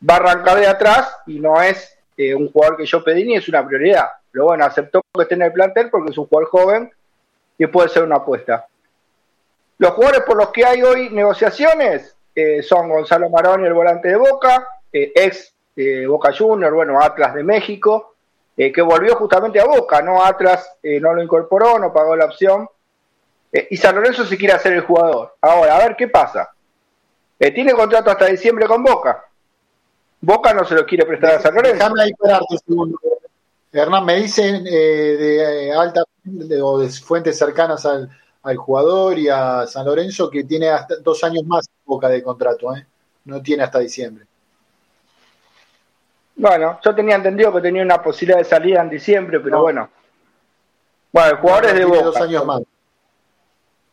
va a arrancar de atrás y no es eh, un jugador que yo pedí ni es una prioridad. Pero bueno, aceptó que esté en el plantel porque es un jugador joven y puede ser una apuesta. Los jugadores por los que hay hoy negociaciones eh, son Gonzalo Maroni, el volante de Boca, eh, ex Boca Junior, bueno, Atlas de México, que volvió justamente a Boca, ¿no? Atlas no lo incorporó, no pagó la opción. y San Lorenzo se quiere hacer el jugador. Ahora, a ver qué pasa. tiene contrato hasta diciembre con Boca. Boca no se lo quiere prestar a San Lorenzo. Déjame ahí un segundo. Hernán, me dicen eh, de eh, alta o de fuentes cercanas al, jugador y a San Lorenzo que tiene hasta dos años más Boca de contrato, ¿eh? no tiene hasta diciembre. Bueno, yo tenía entendido que tenía una posibilidad de salida en diciembre, pero bueno. Bueno, el jugador es de Boca. dos años más.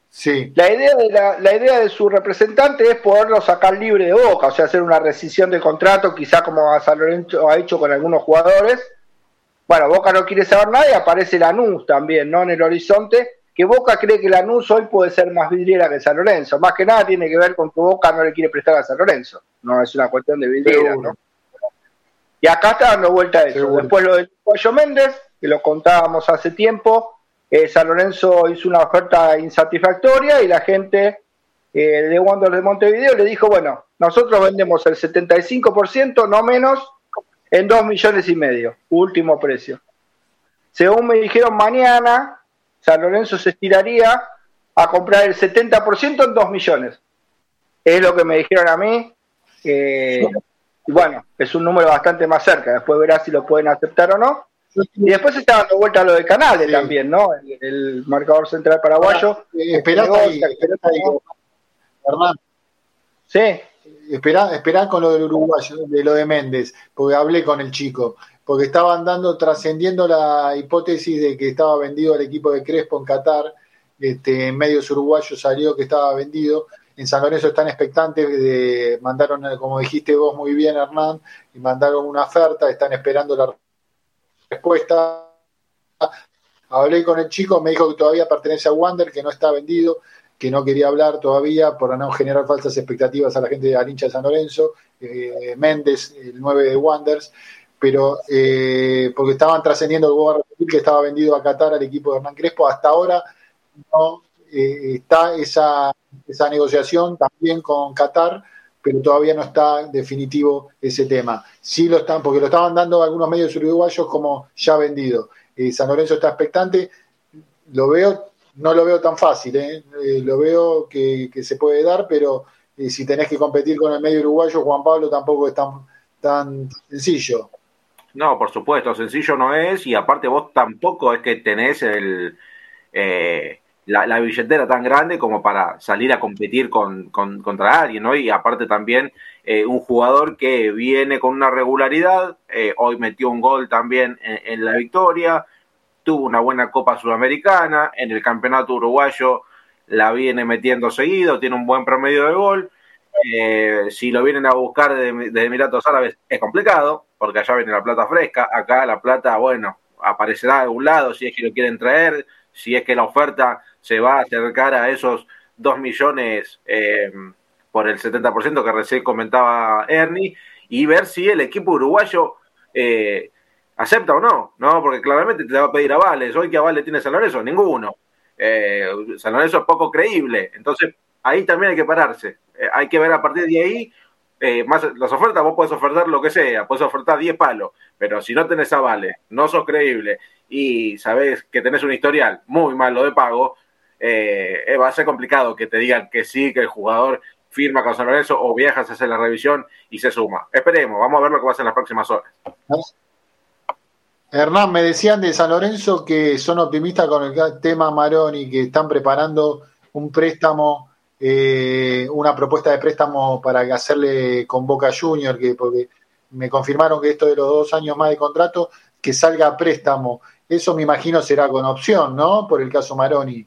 Sí. La idea, de la, idea de su representante es poderlo sacar libre de boca, o sea, hacer una rescisión del contrato, quizá como San Lorenzo ha hecho con algunos jugadores. Bueno, Boca no quiere saber nada y aparece Lanús también, ¿no? En el horizonte, que Boca cree que Lanús hoy puede ser más vidriera que San Lorenzo. Más que nada tiene que ver con que Boca no le quiere prestar a San Lorenzo. No es una cuestión de vidriera, ¿no? Y acá está dando vuelta a eso. Después lo del Cuello Méndez, que lo contábamos hace tiempo, eh, San Lorenzo hizo una oferta insatisfactoria y la gente eh, de Wanderers de Montevideo le dijo, bueno, nosotros vendemos el 75%, no menos, en 2 millones y medio, último precio. Según me dijeron mañana, San Lorenzo se estiraría a comprar el 70% en 2 millones. Es lo que me dijeron a mí. Y bueno, es un número bastante más cerca. Después verás si lo pueden aceptar o no. Y después se está dando vuelta a lo de Canales también, ¿no? El, marcador central paraguayo. Esperá ahí, Hernán. Sí. Esperá, con lo del uruguayo, de lo de Méndez, porque hablé con el chico, porque estaban dando, trascendiendo la hipótesis de que estaba vendido el equipo de Crespo en Qatar, este, en medios uruguayos salió que estaba vendido, en San Lorenzo están expectantes, de, mandaron, como dijiste vos muy bien Hernán, y mandaron una oferta, están esperando la respuesta. Hablé con el chico, me dijo que todavía pertenece a Wander, que no está vendido, que no quería hablar todavía por no generar falsas expectativas a la gente de la hincha de San Lorenzo, eh, Méndez, el 9 de Wanders, pero eh, porque estaban trascendiendo el que estaba vendido a Qatar al equipo de Hernán Crespo, hasta ahora no eh, está esa, esa negociación también con Qatar pero todavía no está definitivo ese tema. Sí lo están, porque lo estaban dando algunos medios uruguayos como ya vendido. Eh, San Lorenzo está expectante, lo veo, no lo veo tan fácil, ¿eh? Lo veo que, se puede dar, pero si tenés que competir con el medio uruguayo, Juan Pablo tampoco es tan, tan sencillo. No, por supuesto, sencillo no es, y aparte vos tampoco es que tenés el la, billetera tan grande como para salir a competir con, contra alguien, ¿no? Y aparte también eh, un jugador que viene con una regularidad, eh, hoy metió un gol también en, la victoria, tuvo una buena Copa Sudamericana, en el Campeonato Uruguayo la viene metiendo seguido, tiene un buen promedio de gol. Eh, si lo vienen a buscar de, de, Emiratos Árabes es complicado, porque allá viene la plata fresca, acá la plata, bueno, aparecerá de algún lado si es que lo quieren traer, si es que la oferta se va a acercar a esos 2 millones eh, por el 70% que recién comentaba Ernie, y ver si el equipo uruguayo eh, acepta o no, ¿no? Porque claramente te va a pedir avales. Hoy, ¿qué avales tiene San Lorenzo? Ninguno. Eh, San Lorenzo es poco creíble. Entonces, ahí también hay que pararse. hay que ver a partir de ahí más las ofertas, vos podés ofertar lo que sea, podés ofertar 10 palos, pero si no tenés avales, no sos creíble y sabés que tenés un historial muy malo de pago, eh, eh, va a ser complicado que te digan que sí, que el jugador firma con San Lorenzo o viajas a hacer la revisión y se suma. Esperemos, vamos a ver lo que va a hacer en las próximas horas. Hernán, me decían de San Lorenzo que son optimistas con el tema Maroni, que están preparando un préstamo eh, una propuesta de préstamo para hacerle con Boca Junior, que porque me confirmaron que esto de los dos años más de contrato, que salga a préstamo. Eso me imagino será con opción, ¿no? Por el caso Maroni.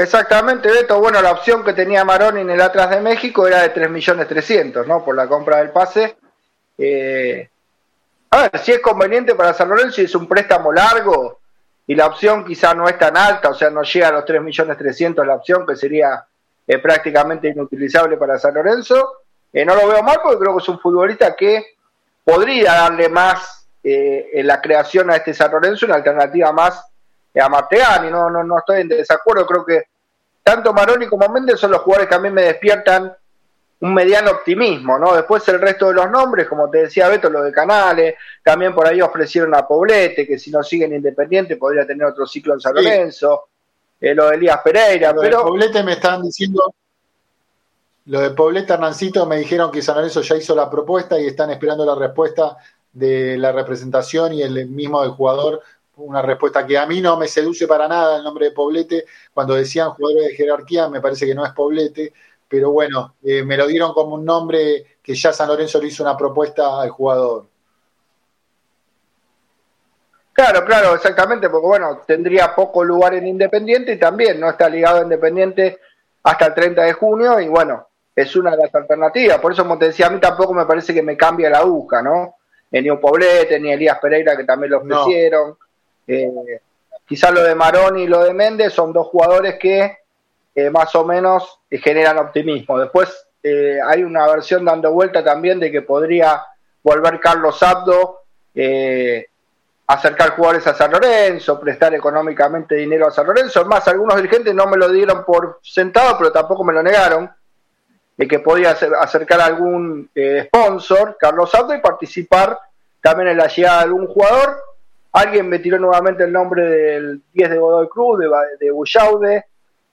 Exactamente, Beto. Bueno, la opción que tenía Maroni en el Atlas de México era de 3.300.000, ¿no? Por la compra del pase. Eh, a ver, si es conveniente para San Lorenzo y es un préstamo largo y la opción quizá no es tan alta, o sea, no llega a los 3.300.000 la opción, que sería eh, prácticamente inutilizable para San Lorenzo, eh, no lo veo mal porque creo que es un futbolista que podría darle más eh, en la creación a este San Lorenzo, una alternativa más a Martegani, no, no, no estoy en desacuerdo, creo que tanto Maroni como Méndez son los jugadores que a mí me despiertan un mediano optimismo, ¿no? Después el resto de los nombres, como te decía Beto, lo de Canales, también por ahí ofrecieron a Poblete, que si no siguen Independiente podría tener otro ciclo en San Lorenzo, eh, lo de Elías Pereira, lo pero... De Poblete me están diciendo, lo de Poblete Hernancito me dijeron que San Lorenzo ya hizo la propuesta y están esperando la respuesta de la representación y el mismo del jugador una respuesta que a mí no me seduce para nada el nombre de Poblete. Cuando decían jugadores de jerarquía, me parece que no es Poblete pero bueno, eh, me lo dieron como un nombre que ya San Lorenzo le hizo una propuesta al jugador. Claro, claro, exactamente, porque bueno, tendría poco lugar en Independiente y también no está ligado a Independiente hasta el 30 de junio y bueno, es una de las alternativas. Por eso, como te decía, a mí tampoco me parece que me cambie la UCA, ¿no? Ni un Poblete, ni Elías Pereira, que también lo ofrecieron. Eh, quizás lo de Maroni y lo de Méndez son dos jugadores que más o menos eh, generan optimismo. Después eh, hay una versión dando vuelta también de que podría volver Carlos Abdo, eh, acercar jugadores a San Lorenzo, prestar económicamente dinero a San Lorenzo. Más, algunos dirigentes no me lo dieron por sentado, pero tampoco me lo negaron, de que podía acercar algún sponsor, Carlos Abdo, y participar también en la llegada de algún jugador. Alguien me tiró nuevamente el nombre del 10 de Godoy Cruz, de, de Bullaude,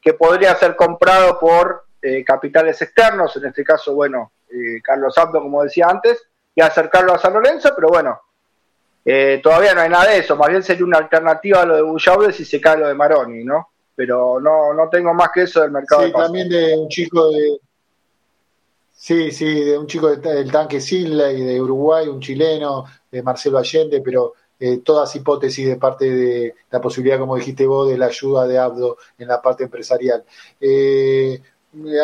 que podría ser comprado por eh, capitales externos, en este caso, bueno, eh, Carlos Santos, como decía antes, y acercarlo a San Lorenzo, pero bueno, eh, todavía no hay nada de eso, más bien sería una alternativa a lo de Bullaude si se cae lo de Maroni, ¿no? Pero no, no tengo más que eso del mercado. Sí, también de un chico de... Sí, sí, de un chico del tanque Silva y de Uruguay, un chileno, de Marcelo Allende, pero eh, todas hipótesis de parte de la posibilidad, como dijiste vos, de la ayuda de Abdo en la parte empresarial. Eh,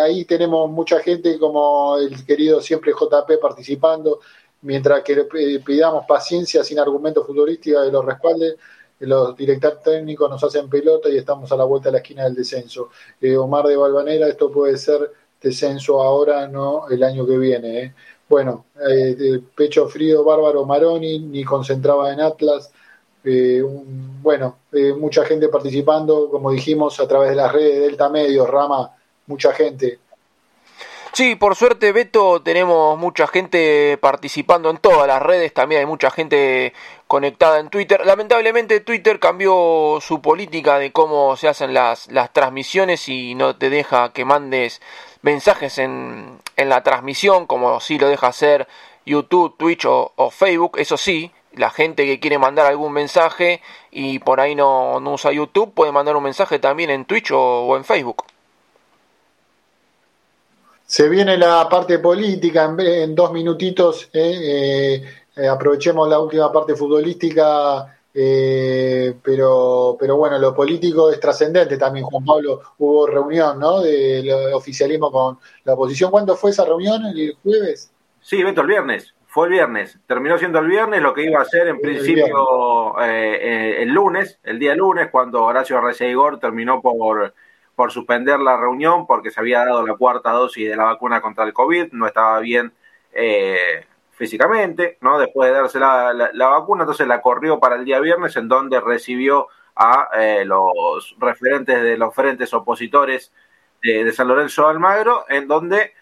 ahí tenemos mucha gente como el querido siempre JP participando, mientras que pidamos paciencia sin argumentos futbolísticos de los respaldes, los directores técnicos nos hacen pelota y estamos a la vuelta de la esquina del descenso. Eh, Omar de Valvanera, esto puede ser descenso ahora, no el año que viene. ¿eh? Bueno, eh, pecho frío, bárbaro Maroni, ni concentraba en Atlas. Eh, bueno, eh, mucha gente participando, como dijimos, a través de las redes Delta Medios, Rama, mucha gente. Sí, por suerte, Beto, tenemos mucha gente participando en todas las redes, también hay mucha gente conectada en Twitter. Lamentablemente Twitter cambió su política de cómo se hacen las, las transmisiones y no te deja que mandes mensajes en, en la transmisión, como si lo deja hacer YouTube, Twitch o, Facebook. Eso sí, la gente que quiere mandar algún mensaje y por ahí no, usa YouTube puede mandar un mensaje también en Twitch o, en Facebook. Se viene la parte política en, dos minutitos. Eh, eh, aprovechemos la última parte futbolística eh, pero, pero bueno, lo político es trascendente también, Juan Pablo. Hubo reunión, ¿no? Del oficialismo con la oposición. ¿Cuándo fue esa reunión? ¿El jueves? Sí, Beto, el viernes. Fue el viernes. Terminó siendo el viernes lo que iba a ser en principio eh, eh, el lunes, el día lunes, cuando Horacio Igor terminó por, por suspender la reunión porque se había dado la cuarta dosis de la vacuna contra el COVID, no estaba bien eh, físicamente, ¿no? Después de darse la, vacuna, entonces la corrió para el día viernes, en donde recibió a eh, los referentes de los frentes opositores de, San Lorenzo Almagro, en donde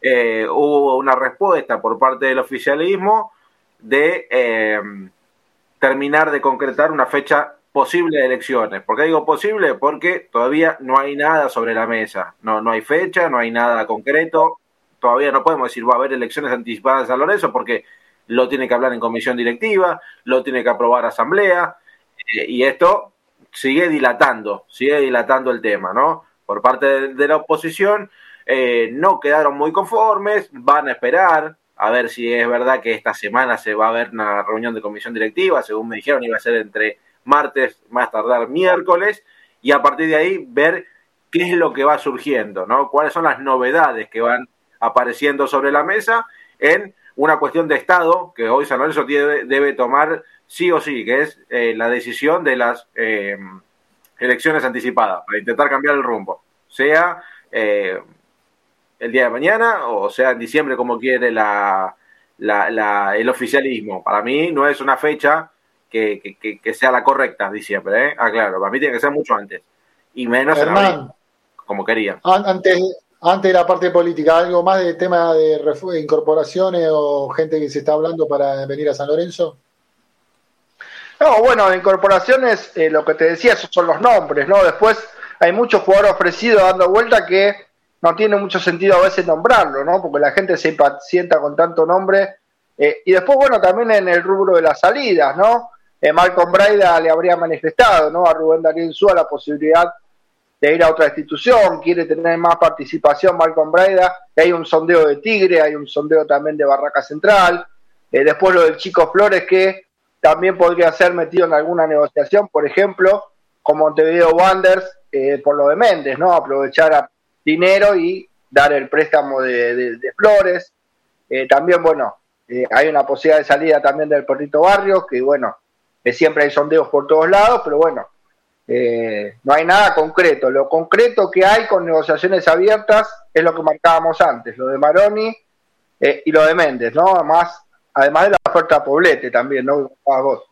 eh, hubo una respuesta por parte del oficialismo de eh, terminar de concretar una fecha posible de elecciones. ¿Por qué digo posible? Porque todavía no hay nada sobre la mesa, no, no hay fecha, no hay nada concreto, todavía no podemos decir va a haber elecciones anticipadas en San Lorenzo porque lo tiene que hablar en comisión directiva, lo tiene que aprobar asamblea, eh, y esto sigue dilatando, sigue dilatando el tema, ¿no? por parte de, la oposición, eh, no quedaron muy conformes, van a esperar a ver si es verdad que esta semana se va a ver una reunión de comisión directiva, según me dijeron iba a ser entre martes, más tardar miércoles, y a partir de ahí ver qué es lo que va surgiendo, ¿no? Cuáles son las novedades que van apareciendo sobre la mesa en una cuestión de Estado que hoy San Lorenzo debe, tomar sí o sí, que es eh, la decisión de las eh, elecciones anticipadas para intentar cambiar el rumbo, sea eh, el día de mañana o sea en diciembre como quiere la, el oficialismo. Para mí no es una fecha que, sea la correcta, diciembre, ¿eh? Ah, claro, para mí tiene que ser mucho antes y menos en como quería. Antes, antes de la parte política, ¿algo más de tema de incorporaciones o gente que se está hablando para venir a San Lorenzo? No, bueno, de incorporaciones, eh, lo que te decía, esos son los nombres, ¿no? Después hay muchos jugadores ofrecidos dando vuelta que no tiene mucho sentido a veces nombrarlo, ¿no? Porque la gente se impacienta con tanto nombre. Eh, y después, bueno, también en el rubro de las salidas, ¿no? Eh, Malcolm Braida le habría manifestado, ¿no? A Rubén Darío Insúa la posibilidad de ir a otra institución, quiere tener más participación Malcolm Braida, hay un sondeo de Tigre, hay un sondeo también de Barraca Central, eh, después lo del Chico Flores que también podría ser metido en alguna negociación, por ejemplo, con Montevideo Wanderers eh, por lo de Méndez, ¿no? Aprovechar dinero y dar el préstamo de, Flores. Eh, también, bueno, hay una posibilidad de salida también del Perrito Barrio, que bueno, siempre hay sondeos por todos lados, pero bueno, eh, no hay nada concreto. Lo concreto que hay con negociaciones abiertas es lo que marcábamos antes, lo de Maroni eh, y lo de Méndez, ¿no? Además, además de la oferta Poblete también, ¿no? Vos.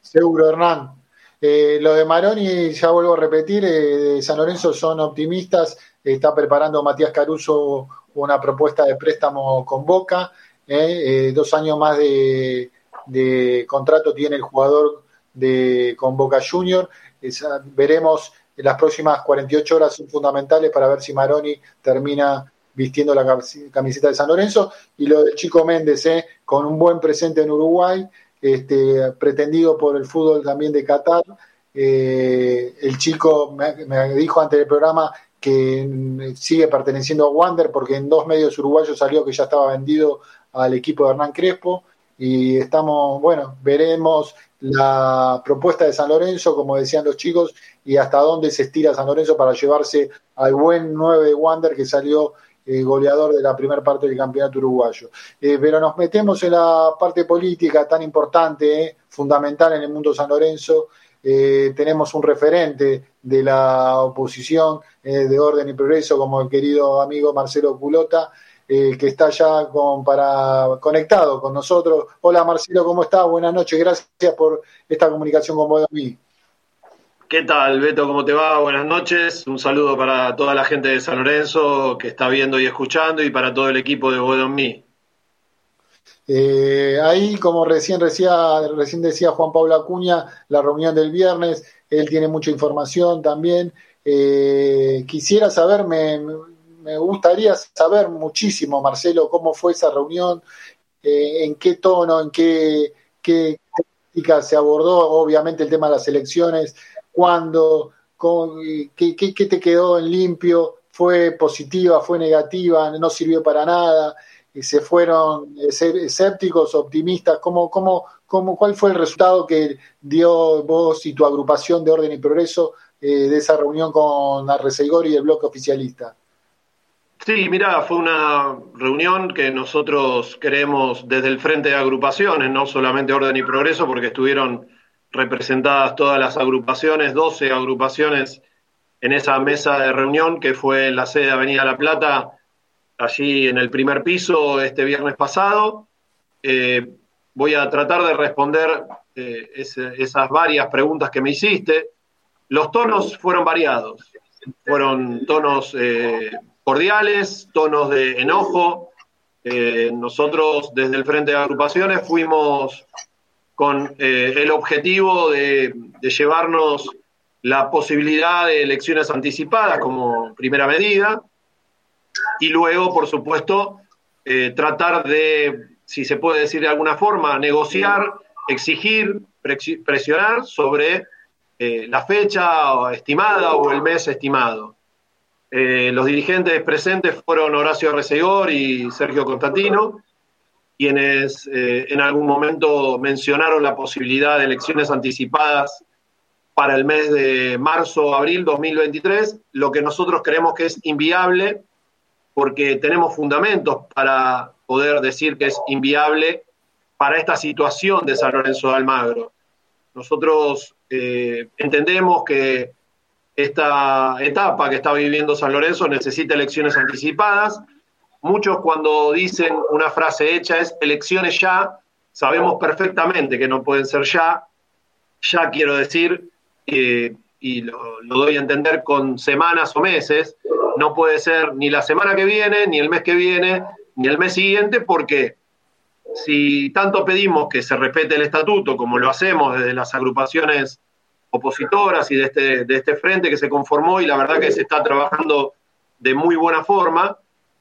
Seguro, Hernán. Eh, lo de Maroni, ya vuelvo a repetir, de San Lorenzo son optimistas. Está preparando Matías Caruso una propuesta de préstamo con Boca. dos años más de contrato tiene el jugador de, con Boca Junior. veremos, las próximas 48 horas son fundamentales para ver si Maroni termina vistiendo la camiseta de San Lorenzo. Y lo del Chico Méndez, eh, con un buen presente en Uruguay, este, pretendido por el fútbol también de Qatar. Eh, el chico me, dijo antes del programa que sigue perteneciendo a Wander porque en dos medios uruguayos salió que ya estaba vendido al equipo de Hernán Crespo y estamos, bueno, veremos la propuesta de San Lorenzo, como decían los chicos, y hasta dónde se estira San Lorenzo para llevarse al buen 9 de Wander que salió eh, goleador de la primera parte del campeonato uruguayo. Eh, pero nos metemos en la parte política tan importante, eh, fundamental en el mundo San Lorenzo. tenemos un referente de la oposición de orden y progreso como el querido amigo Marcelo Culota, eh, que está ya con, para, conectado con nosotros. Hola Marcelo, ¿cómo estás? Buenas noches, gracias por esta comunicación con vos mí. ¿Qué tal, Beto? ¿Cómo te va? Buenas noches. Un saludo para toda la gente de San Lorenzo que está viendo y escuchando y para todo el equipo de Bodomí. Eh, ahí, como recién, decía, recién decía Juan Pablo Acuña, la reunión del viernes, él tiene mucha información también. Eh, quisiera saberme me gustaría saber muchísimo, Marcelo, cómo fue esa reunión, eh, en qué tono, en qué, qué se abordó, obviamente el tema de las elecciones, cuándo, qué, qué, te quedó en limpio, fue positiva, fue negativa, no sirvió para nada, se fueron escépticos, optimistas, ¿cómo, cómo, cómo, ¿cuál fue el resultado que dio vos y tu agrupación de Orden y Progreso eh, de esa reunión con Arreceigor y el bloque oficialista? Sí, mira, fue una reunión que nosotros queremos desde el frente de agrupaciones, no solamente Orden y Progreso, porque estuvieron representadas todas las agrupaciones, 12 agrupaciones en esa mesa de reunión que fue en la sede de Avenida La Plata, allí en el primer piso este viernes pasado. Eh, voy a tratar de responder eh, esas varias preguntas que me hiciste. Los tonos fueron variados, fueron tonos... Eh, cordiales, tonos de enojo. Eh, nosotros desde el Frente de Agrupaciones fuimos con eh, el objetivo de, llevarnos la posibilidad de elecciones anticipadas como primera medida y luego, por supuesto, eh, tratar de, si se puede decir de alguna forma, negociar, exigir, presionar sobre la fecha estimada o el mes estimado. Eh, los dirigentes presentes fueron Horacio Resegor y Sergio Constantino, quienes eh, en algún momento mencionaron la posibilidad de elecciones anticipadas para el mes de marzo o abril 2023, lo que nosotros creemos que es inviable porque tenemos fundamentos para poder decir que es inviable para esta situación de San Lorenzo de Almagro. Nosotros eh, entendemos que esta etapa que está viviendo San Lorenzo necesita elecciones anticipadas. Muchos cuando dicen una frase hecha es elecciones ya, sabemos perfectamente que no pueden ser ya. Ya quiero decir, eh, y lo, lo, doy a entender con semanas o meses, no puede ser ni la semana que viene, ni el mes que viene, ni el mes siguiente, porque si tanto pedimos que se respete el estatuto, como lo hacemos desde las agrupaciones opositoras y de este, de este frente que se conformó y la verdad que se está trabajando de muy buena forma,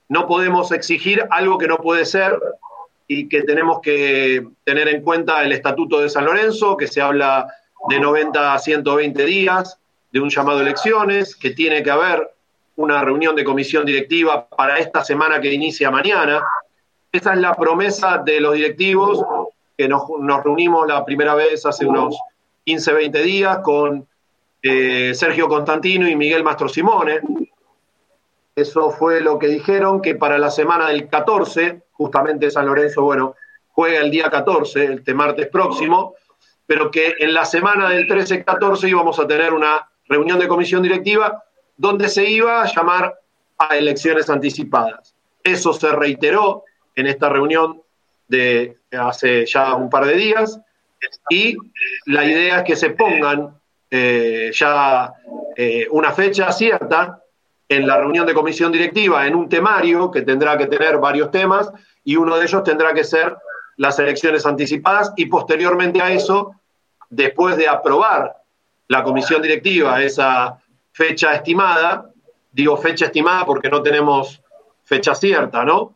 no podemos exigir algo que no puede ser y que tenemos que tener en cuenta el Estatuto de San Lorenzo, que se habla de 90 a 120 días de un llamado a elecciones, que tiene que haber una reunión de comisión directiva para esta semana que inicia mañana. Esa es la promesa de los directivos, que nos, nos reunimos la primera vez hace unos 15, 20 días con eh, Sergio Constantino y Miguel Mastro Simone. Eso fue lo que dijeron, que para la semana del 14, justamente San Lorenzo, bueno, juega el día 14, este martes próximo, pero que en la semana del 13-14 íbamos a tener una reunión de comisión directiva donde se iba a llamar a elecciones anticipadas. Eso se reiteró en esta reunión de hace ya un par de días y la idea es que se pongan eh, ya eh, una fecha cierta en la reunión de comisión directiva, en un temario que tendrá que tener varios temas y uno de ellos tendrá que ser las elecciones anticipadas y posteriormente a eso, después de aprobar la comisión directiva esa fecha estimada, digo fecha estimada porque no tenemos fecha cierta, ¿no?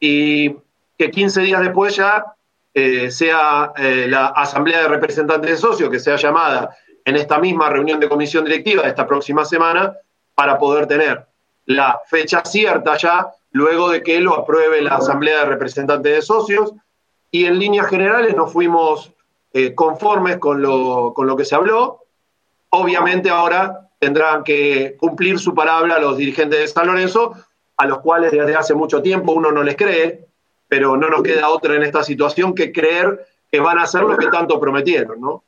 Y que 15 días después ya eh, sea eh, la Asamblea de Representantes de Socios, que sea llamada en esta misma reunión de comisión directiva de esta próxima semana, para poder tener la fecha cierta ya, luego de que lo apruebe la Asamblea de Representantes de Socios. Y en líneas generales nos fuimos eh, conformes con lo, con lo que se habló. Obviamente ahora tendrán que cumplir su palabra los dirigentes de San Lorenzo, a los cuales desde hace mucho tiempo uno no les cree, pero no nos queda otra en esta situación que creer que van a hacer lo que tanto prometieron, ¿no?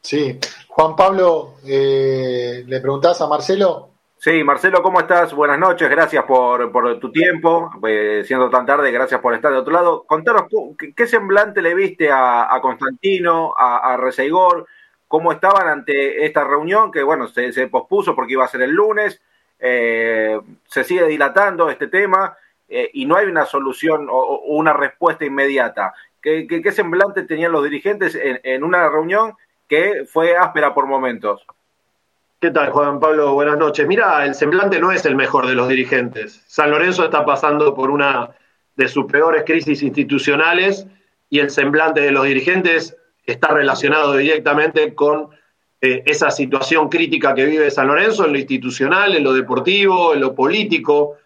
Sí. Juan Pablo, eh, ¿le preguntás a Marcelo? Sí, Marcelo, ¿cómo estás? Buenas noches, gracias por, por tu tiempo, eh, siendo tan tarde, gracias por estar de otro lado. Contanos, ¿qué, semblante le viste a, a Constantino, a, a Reseigor? ¿Cómo estaban ante esta reunión que, bueno, se, se pospuso porque iba a ser el lunes? Eh, se sigue dilatando este tema. Eh, y no hay una solución o, una respuesta inmediata. ¿Qué, semblante tenían los dirigentes en, una reunión que fue áspera por momentos? ¿Qué tal, Juan Pablo? Buenas noches. Mira, el semblante no es el mejor de los dirigentes. San Lorenzo está pasando por una de sus peores crisis institucionales y el semblante de los dirigentes está relacionado directamente con eh, esa situación crítica que vive San Lorenzo en lo institucional, en lo deportivo, en lo político,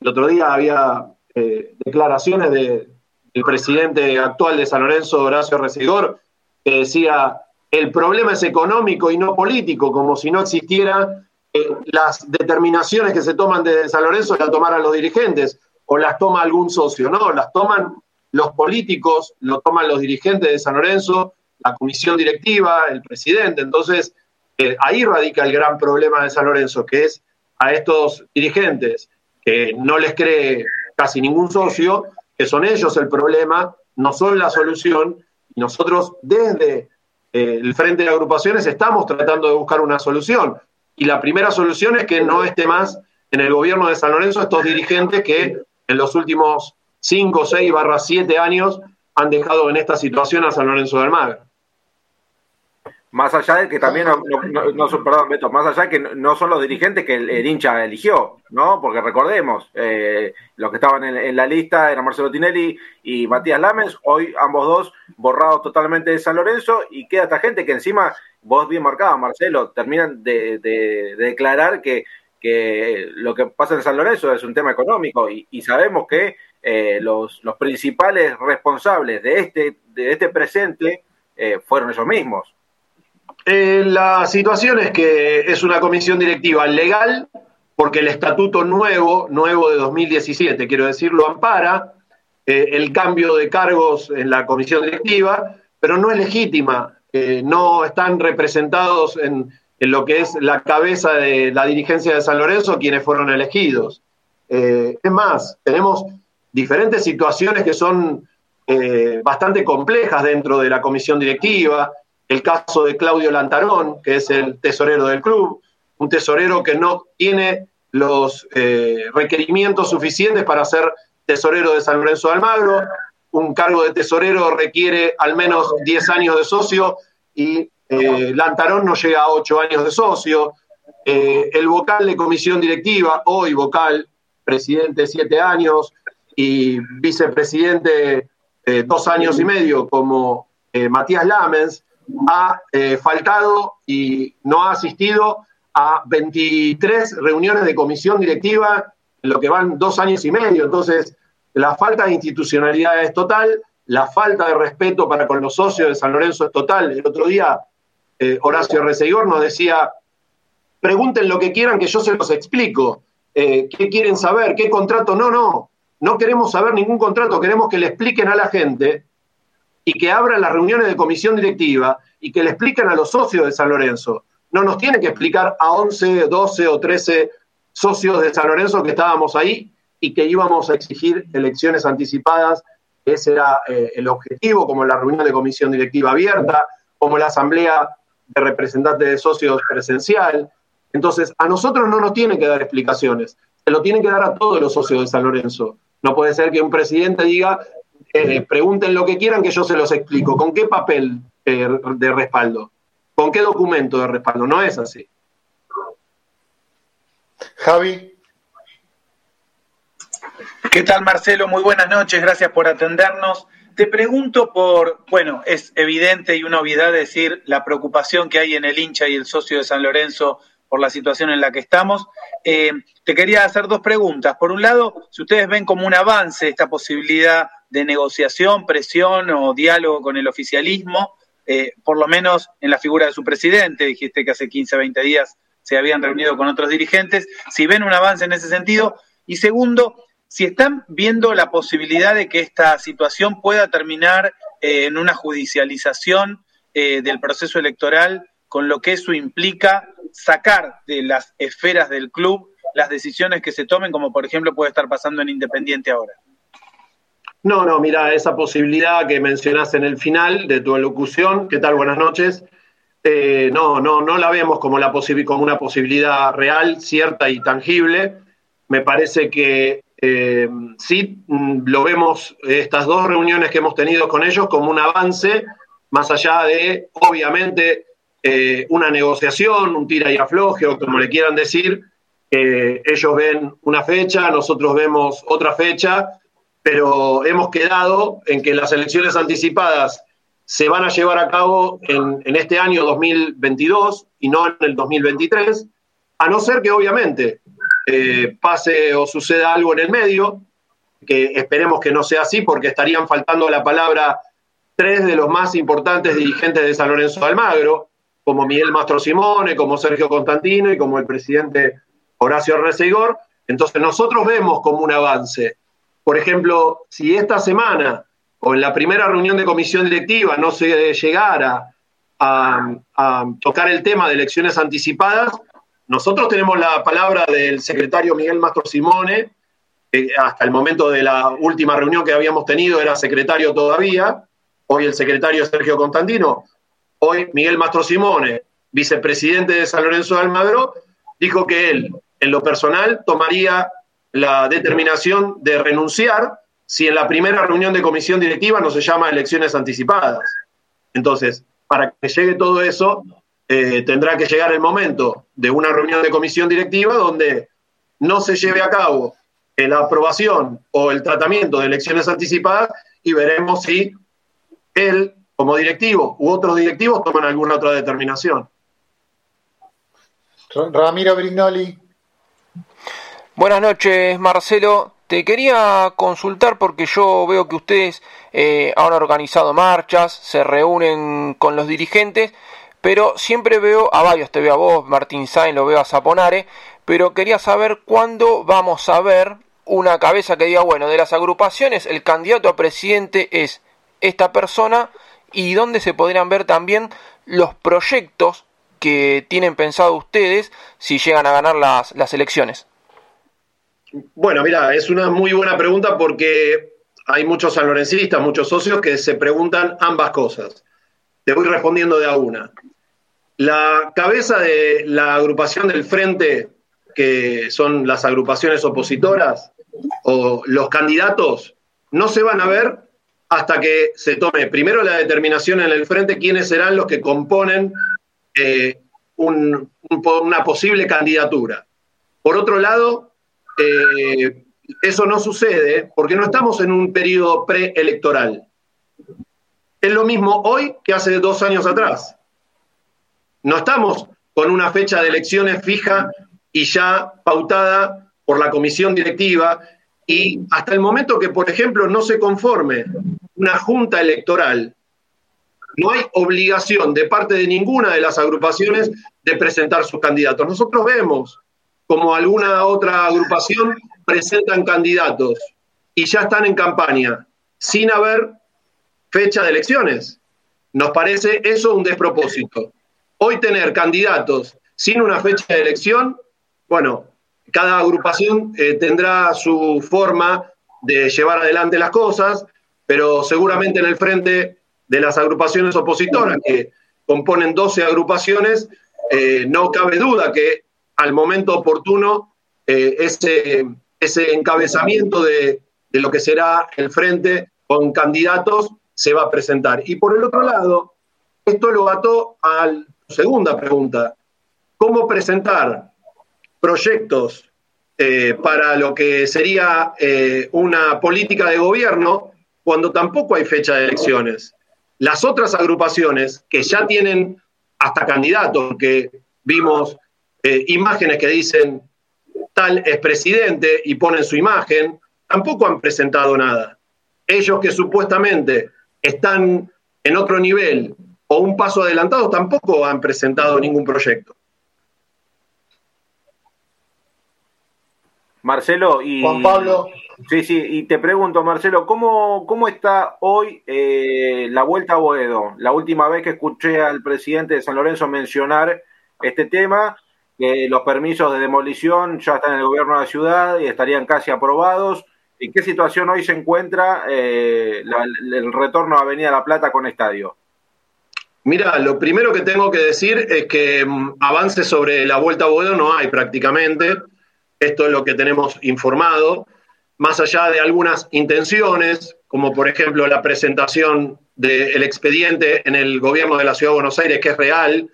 el otro día había eh, declaraciones de, del presidente actual de San Lorenzo, Horacio Residor, que decía, el problema es económico y no político, como si no existieran eh, las determinaciones que se toman desde San Lorenzo las tomaran los dirigentes o las toma algún socio, no, las toman los políticos, lo toman los dirigentes de San Lorenzo, la comisión directiva, el presidente. Entonces, eh, ahí radica el gran problema de San Lorenzo, que es a estos dirigentes que no les cree casi ningún socio, que son ellos el problema, no son la solución, y nosotros desde eh, el Frente de Agrupaciones estamos tratando de buscar una solución. Y la primera solución es que no esté más en el gobierno de San Lorenzo estos dirigentes que en los últimos 5, 6 barra 7 años han dejado en esta situación a San Lorenzo del Mar. Más allá de que también, no, no, perdón, Beto, más allá de que no son los dirigentes que el, hincha eligió, ¿no? Porque recordemos, eh, los que estaban en, la lista eran Marcelo Tinelli y Matías Lames, hoy ambos dos borrados totalmente de San Lorenzo y queda esta gente que encima, vos bien marcado, Marcelo, terminan de, declarar que, que, lo que pasa en San Lorenzo es un tema económico y, sabemos que eh, los, los principales responsables de este, de este presente eh, fueron ellos mismos. Eh, la situación es que es una comisión directiva legal, porque el estatuto nuevo, nuevo de 2017, quiero decir, lo ampara eh, el cambio de cargos en la comisión directiva, pero no es legítima. Eh, no están representados en, lo que es la cabeza de la dirigencia de San Lorenzo quienes fueron elegidos. es más, tenemos diferentes situaciones que son bastante complejas dentro de la comisión directiva el caso de Claudio Lantarón, que es el tesorero del club, un tesorero que no tiene los eh, requerimientos suficientes para ser tesorero de San Lorenzo de Almagro, un cargo de tesorero requiere al menos 10 años de socio y eh, Lantarón no llega a 8 años de socio. Eh, el vocal de comisión directiva, hoy vocal, presidente 7 años y vicepresidente dos años y medio como Matías Lamens, ha eh, faltado y no ha asistido a 23 reuniones de comisión directiva en lo que van dos años y medio. Entonces, la falta de institucionalidad es total, la falta de respeto para con los socios de San Lorenzo es total. El otro día, eh, Horacio Reseguor nos decía, pregunten lo que quieran que yo se los explico. Eh, ¿Qué quieren saber? ¿Qué contrato? No, no, no queremos saber ningún contrato, queremos que le expliquen a la gente y que abran las reuniones de comisión directiva y que le expliquen a los socios de San Lorenzo. No nos tiene que explicar a 11, 12 o 13 socios de San Lorenzo que estábamos ahí y que íbamos a exigir elecciones anticipadas. Ese era eh, el objetivo, como la reunión de comisión directiva abierta, como la asamblea de representantes de socios presencial. Entonces, a nosotros no nos tienen que dar explicaciones, se lo tienen que dar a todos los socios de San Lorenzo. No puede ser que un presidente diga, eh, pregunten lo que quieran que yo se los explico. ¿Con qué papel eh, de respaldo? ¿Con qué documento de respaldo? No es así. Javi. ¿Qué tal Marcelo? Muy buenas noches, gracias por atendernos. Te pregunto por, bueno, es evidente y una obviedad decir la preocupación que hay en el hincha y el socio de San Lorenzo por la situación en la que estamos. Eh, te quería hacer dos preguntas. Por un lado, si ustedes ven como un avance esta posibilidad de negociación, presión o diálogo con el oficialismo, eh, por lo menos en la figura de su presidente, dijiste que hace 15, 20 días se habían reunido con otros dirigentes, si ven un avance en ese sentido. Y segundo, si están viendo la posibilidad de que esta situación pueda terminar eh, en una judicialización eh, del proceso electoral, con lo que eso implica sacar de las esferas del club las decisiones que se tomen, como por ejemplo puede estar pasando en Independiente ahora. No, no, mira, esa posibilidad que mencionaste en el final de tu elocución, ¿qué tal? Buenas noches. Eh, no, no, no la vemos como una posibilidad real, cierta y tangible. Me parece que eh, sí mm, lo vemos, estas dos reuniones que hemos tenido con ellos, como un avance, más allá de, obviamente, eh, una negociación, un tira y afloje, o como le quieran decir. ellos ven una fecha, nosotros vemos otra fecha, pero hemos quedado en que las elecciones anticipadas se van a llevar a cabo en, este año 2022 y no en el 2023, a no ser que obviamente eh, pase o suceda algo en el medio, que esperemos que no sea así porque estarían faltando la palabra tres de los más importantes dirigentes de San Lorenzo de Almagro, como Miguel Mastro Simone, como Sergio Constantino y como el presidente Horacio Reseigor. Entonces nosotros vemos como un avance por ejemplo, si esta semana o en la primera reunión de comisión directiva no se llegara a, tocar el tema de elecciones anticipadas, nosotros tenemos la palabra del secretario Miguel Mastro Simone, que hasta el momento de la última reunión que habíamos tenido era secretario todavía, hoy el secretario Sergio Constantino, hoy Miguel Mastro Simone, vicepresidente de San Lorenzo de Almagro, dijo que él, en lo personal, tomaría la determinación de renunciar si en la primera reunión de comisión directiva no se llama elecciones anticipadas. Entonces, para que llegue todo eso, eh, tendrá que llegar el momento de una reunión de comisión directiva donde no se lleve a cabo la aprobación o el tratamiento de elecciones anticipadas y veremos si él, como directivo, u otros directivos toman alguna otra determinación. Ramiro Brignoli. Buenas noches, Marcelo. Te quería consultar porque yo veo que ustedes eh, han organizado marchas, se reúnen con los dirigentes, pero siempre veo a varios, te veo a vos, Martín Sainz, lo veo a Zaponare, pero quería saber cuándo vamos a ver una cabeza que diga, bueno, de las agrupaciones el candidato a presidente es esta persona y dónde se podrían ver también los proyectos que tienen pensado ustedes si llegan a ganar las, las elecciones. Bueno, mira, es una muy buena pregunta porque hay muchos sanlorencistas, muchos socios que se preguntan ambas cosas. Te voy respondiendo de a una. La cabeza de la agrupación del Frente, que son las agrupaciones opositoras, o los candidatos, no se van a ver hasta que se tome primero la determinación en el Frente quiénes serán los que componen eh, una posible candidatura. Por otro lado, eh, eso no sucede porque no estamos en un periodo preelectoral. Es lo mismo hoy que hace dos años atrás. No estamos con una fecha de elecciones fija y ya pautada por la comisión directiva y hasta el momento que, por ejemplo, no se conforme una junta electoral, no hay obligación de parte de ninguna de las agrupaciones de presentar sus candidatos. Nosotros vemos como alguna otra agrupación, presentan candidatos y ya están en campaña, sin haber fecha de elecciones. Nos parece eso un despropósito. Hoy tener candidatos sin una fecha de elección, bueno, cada agrupación eh, tendrá su forma de llevar adelante las cosas, pero seguramente en el frente de las agrupaciones opositoras, que componen 12 agrupaciones, eh, no cabe duda que al momento oportuno eh, ese, ese encabezamiento de, de lo que será el frente con candidatos se va a presentar. Y por el otro lado, esto lo ató a la segunda pregunta. ¿Cómo presentar proyectos eh, para lo que sería eh, una política de gobierno cuando tampoco hay fecha de elecciones? Las otras agrupaciones que ya tienen hasta candidatos, que vimos eh, imágenes que dicen tal es presidente y ponen su imagen, tampoco han presentado nada. Ellos que supuestamente están en otro nivel o un paso adelantado tampoco han presentado ningún proyecto. Marcelo y Juan Pablo. Sí, sí, y te pregunto, Marcelo, ¿cómo, cómo está hoy eh, la vuelta a Boedo? La última vez que escuché al presidente de San Lorenzo mencionar este tema, que los permisos de demolición ya están en el gobierno de la ciudad y estarían casi aprobados. ¿En qué situación hoy se encuentra eh, el retorno a Avenida La Plata con estadio? Mira, lo primero que tengo que decir es que mm, avance sobre la vuelta a Boedo no hay prácticamente. Esto es lo que tenemos informado. Más allá de algunas intenciones, como por ejemplo la presentación del expediente en el gobierno de la Ciudad de Buenos Aires, que es real,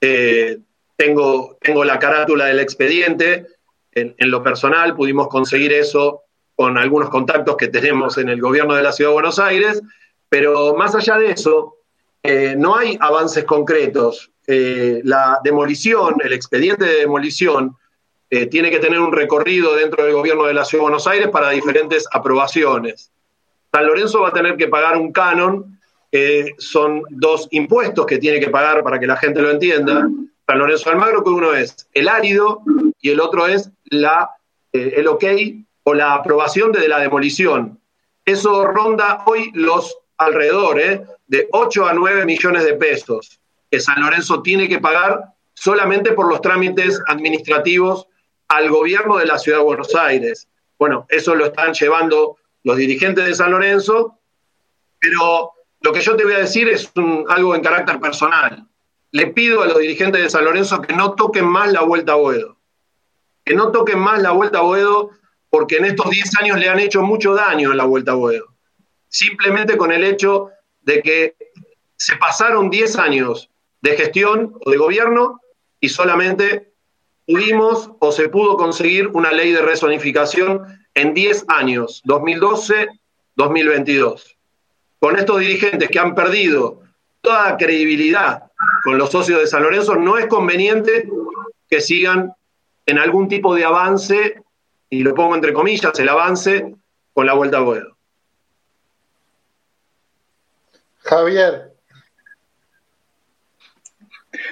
eh, tengo, tengo la carátula del expediente. En, lo personal pudimos conseguir eso con algunos contactos que tenemos en el gobierno de la Ciudad de Buenos Aires, pero más allá de eso, eh, no hay avances concretos. Eh, la demolición, el expediente de demolición, eh, tiene que tener un recorrido dentro del gobierno de la Ciudad de Buenos Aires para diferentes aprobaciones. San Lorenzo va a tener que pagar un canon, son dos impuestos que tiene que pagar para que la gente lo entienda, San Lorenzo Almagro, que uno es el árido y el otro es la, eh, el ok o la aprobación de la demolición. Eso ronda hoy los alrededores de 8 a 9 millones de pesos que San Lorenzo tiene que pagar solamente por los trámites administrativos al gobierno de la ciudad de Buenos Aires. Bueno, eso lo están llevando los dirigentes de San Lorenzo, pero lo que yo te voy a decir es algo en carácter personal le pido a los dirigentes de San Lorenzo que no toquen más la vuelta a Boedo. Que no toquen más la vuelta a Boedo porque en estos 10 años le han hecho mucho daño en la vuelta a Boedo. Simplemente con el hecho de que se pasaron 10 años de gestión o de gobierno y solamente pudimos o se pudo conseguir una ley de rezonificación en 10 años, 2012-2022. Con estos dirigentes que han perdido toda credibilidad con los socios de San Lorenzo, no es conveniente que sigan en algún tipo de avance, y lo pongo entre comillas, el avance con la vuelta a Boedo. Javier.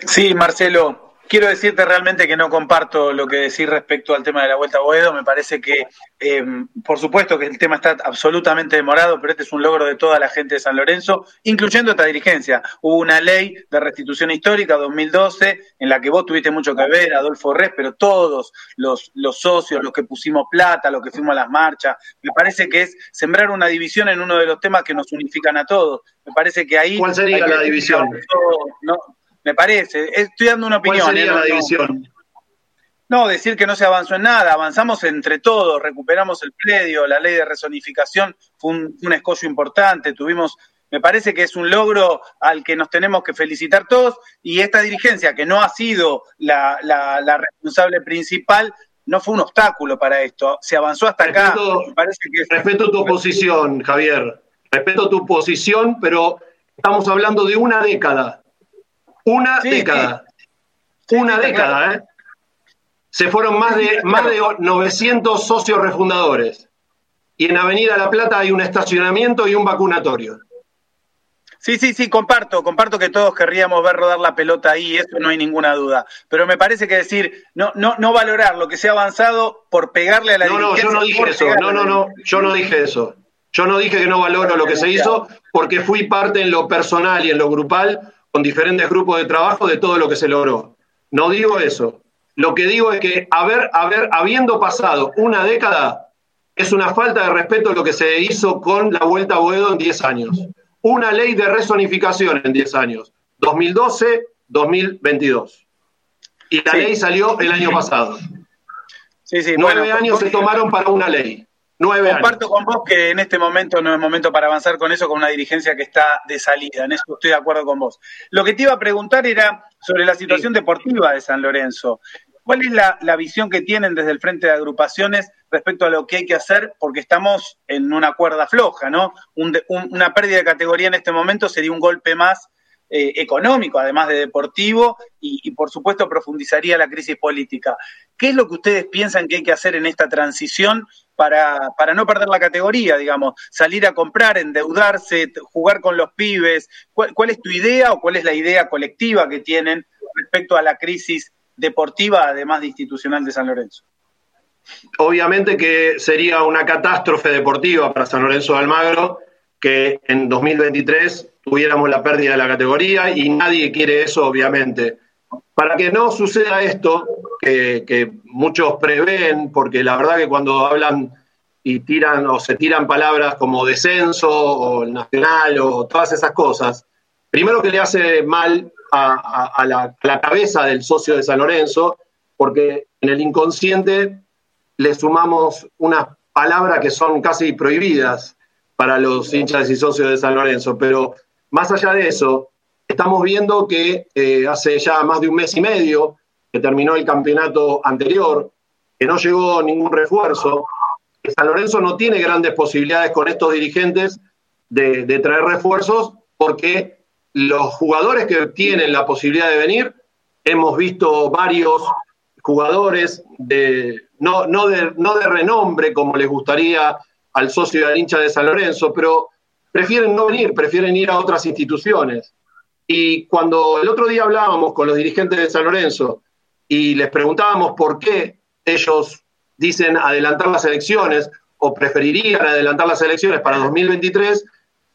Sí, Marcelo, quiero decirte realmente que no comparto lo que decís respecto al tema de la Vuelta a Boedo. Me parece que, eh, por supuesto que el tema está absolutamente demorado, pero este es un logro de toda la gente de San Lorenzo, incluyendo esta dirigencia. Hubo una ley de restitución histórica 2012 en la que vos tuviste mucho que ver, Adolfo Res, pero todos los, los socios, los que pusimos plata, los que fuimos a las marchas, me parece que es sembrar una división en uno de los temas que nos unifican a todos. Me parece que ahí... ¿Cuál sería la división? no, me parece. Estoy dando una opinión. ¿Cuál sería ¿eh? la división? No, decir que no se avanzó en nada, avanzamos entre todos, recuperamos el predio, la ley de rezonificación fue un, escollo importante, tuvimos, me parece que es un logro al que nos tenemos que felicitar todos y esta dirigencia, que no ha sido la, responsable principal, no fue un obstáculo para esto, se avanzó hasta acá. Respeto tu posición, Javier, respeto tu posición, pero estamos hablando de una década una década. una década, ¿eh? Se fueron más de, más de 900 socios refundadores. Y en Avenida La Plata hay un estacionamiento y un vacunatorio. Sí, sí, sí, comparto, comparto que todos querríamos ver rodar la pelota ahí, eso no hay ninguna duda. Pero me parece que decir, no, no, no valorar lo que se ha avanzado por pegarle a la No, no, yo no dije eso, no, no, no, yo no dije eso. Yo no dije que no valoro lo que se hizo porque fui parte en lo personal y en lo grupal con diferentes grupos de trabajo de todo lo que se logró. No digo eso. Lo que digo es que haber, haber, habiendo pasado una década, es una falta de respeto lo que se hizo con la Vuelta a Boedo en 10 años. Una ley de resonificación en 10 años. 2012, 2022. Y la ley salió el año pasado. Sí, sí, Nueve años se tomaron para una ley. Comparto con vos que en este momento no es momento para avanzar con eso, con una dirigencia que está de salida. En eso estoy de acuerdo con vos. Lo que te iba a preguntar era sobre la situación deportiva de San Lorenzo. ¿Cuál es la, visión que tienen desde el frente de agrupaciones respecto a lo que hay que hacer? Porque estamos en una cuerda floja, ¿no? una pérdida de categoría en este momento sería un golpe más eh, económico, además de deportivo, y, por supuesto profundizaría la crisis política. ¿Qué es lo que ustedes piensan que hay que hacer en esta transición para, para no perder la categoría, digamos? Salir a comprar, endeudarse, jugar con los pibes. ¿Cuál, es tu idea o cuál es la idea colectiva que tienen respecto a la crisis deportiva, además de institucional de San Lorenzo? Obviamente que sería una catástrofe deportiva para San Lorenzo de Almagro que en 2023 tuviéramos la pérdida de la categoría y nadie quiere eso, obviamente. Para que no suceda esto, que, muchos prevén, porque la verdad que cuando hablan y tiran o se tiran palabras como descenso o el nacional o todas esas cosas, primero que le hace mal a, la, la, cabeza del socio de San Lorenzo, porque en el inconsciente le sumamos unas palabras que son casi prohibidas para los hinchas y socios de San Lorenzo, pero más allá de eso, estamos viendo que eh, hace ya más de un mes y medio que terminó el campeonato anterior, que no llegó ningún refuerzo, que San Lorenzo no tiene grandes posibilidades con estos dirigentes de, traer refuerzos porque los jugadores que tienen la posibilidad de venir, hemos visto varios jugadores de, no, no, de, no de renombre como les gustaría al socio y al hincha de San Lorenzo, pero prefieren no venir, prefieren ir a otras instituciones. Y cuando el otro día hablábamos con los dirigentes de San Lorenzo y les preguntábamos por qué ellos dicen adelantar las elecciones o preferirían adelantar las elecciones para 2023,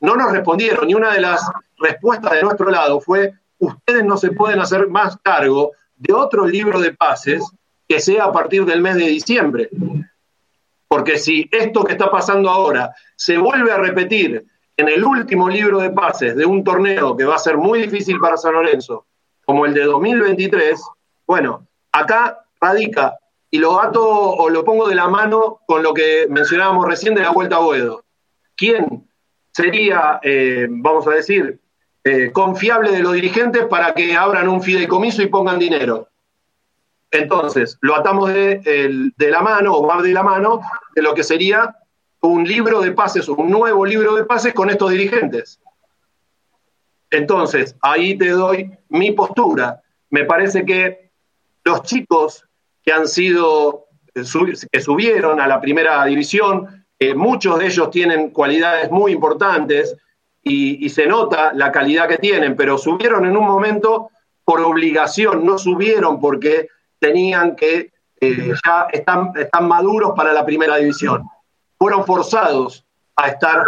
no nos respondieron. Y una de las respuestas de nuestro lado fue, ustedes no se pueden hacer más cargo de otro libro de pases que sea a partir del mes de diciembre. Porque si esto que está pasando ahora se vuelve a repetir en el último libro de pases de un torneo que va a ser muy difícil para San Lorenzo, como el de 2023, bueno, acá radica, y lo ato o lo pongo de la mano con lo que mencionábamos recién de la Vuelta a Boedo. ¿Quién sería, eh, vamos a decir, eh, confiable de los dirigentes para que abran un fideicomiso y pongan dinero. Entonces, lo atamos de, la mano, o más de la mano, de lo que sería un libro de pases, un nuevo libro de pases con estos dirigentes. Entonces, ahí te doy mi postura. Me parece que los chicos que han sido, eh, que subieron a la primera división, eh, muchos de ellos tienen cualidades muy importantes y, se nota la calidad que tienen, pero subieron en un momento por obligación, no subieron porque tenían que, eh, ya están, están maduros para la primera división. Fueron forzados a estar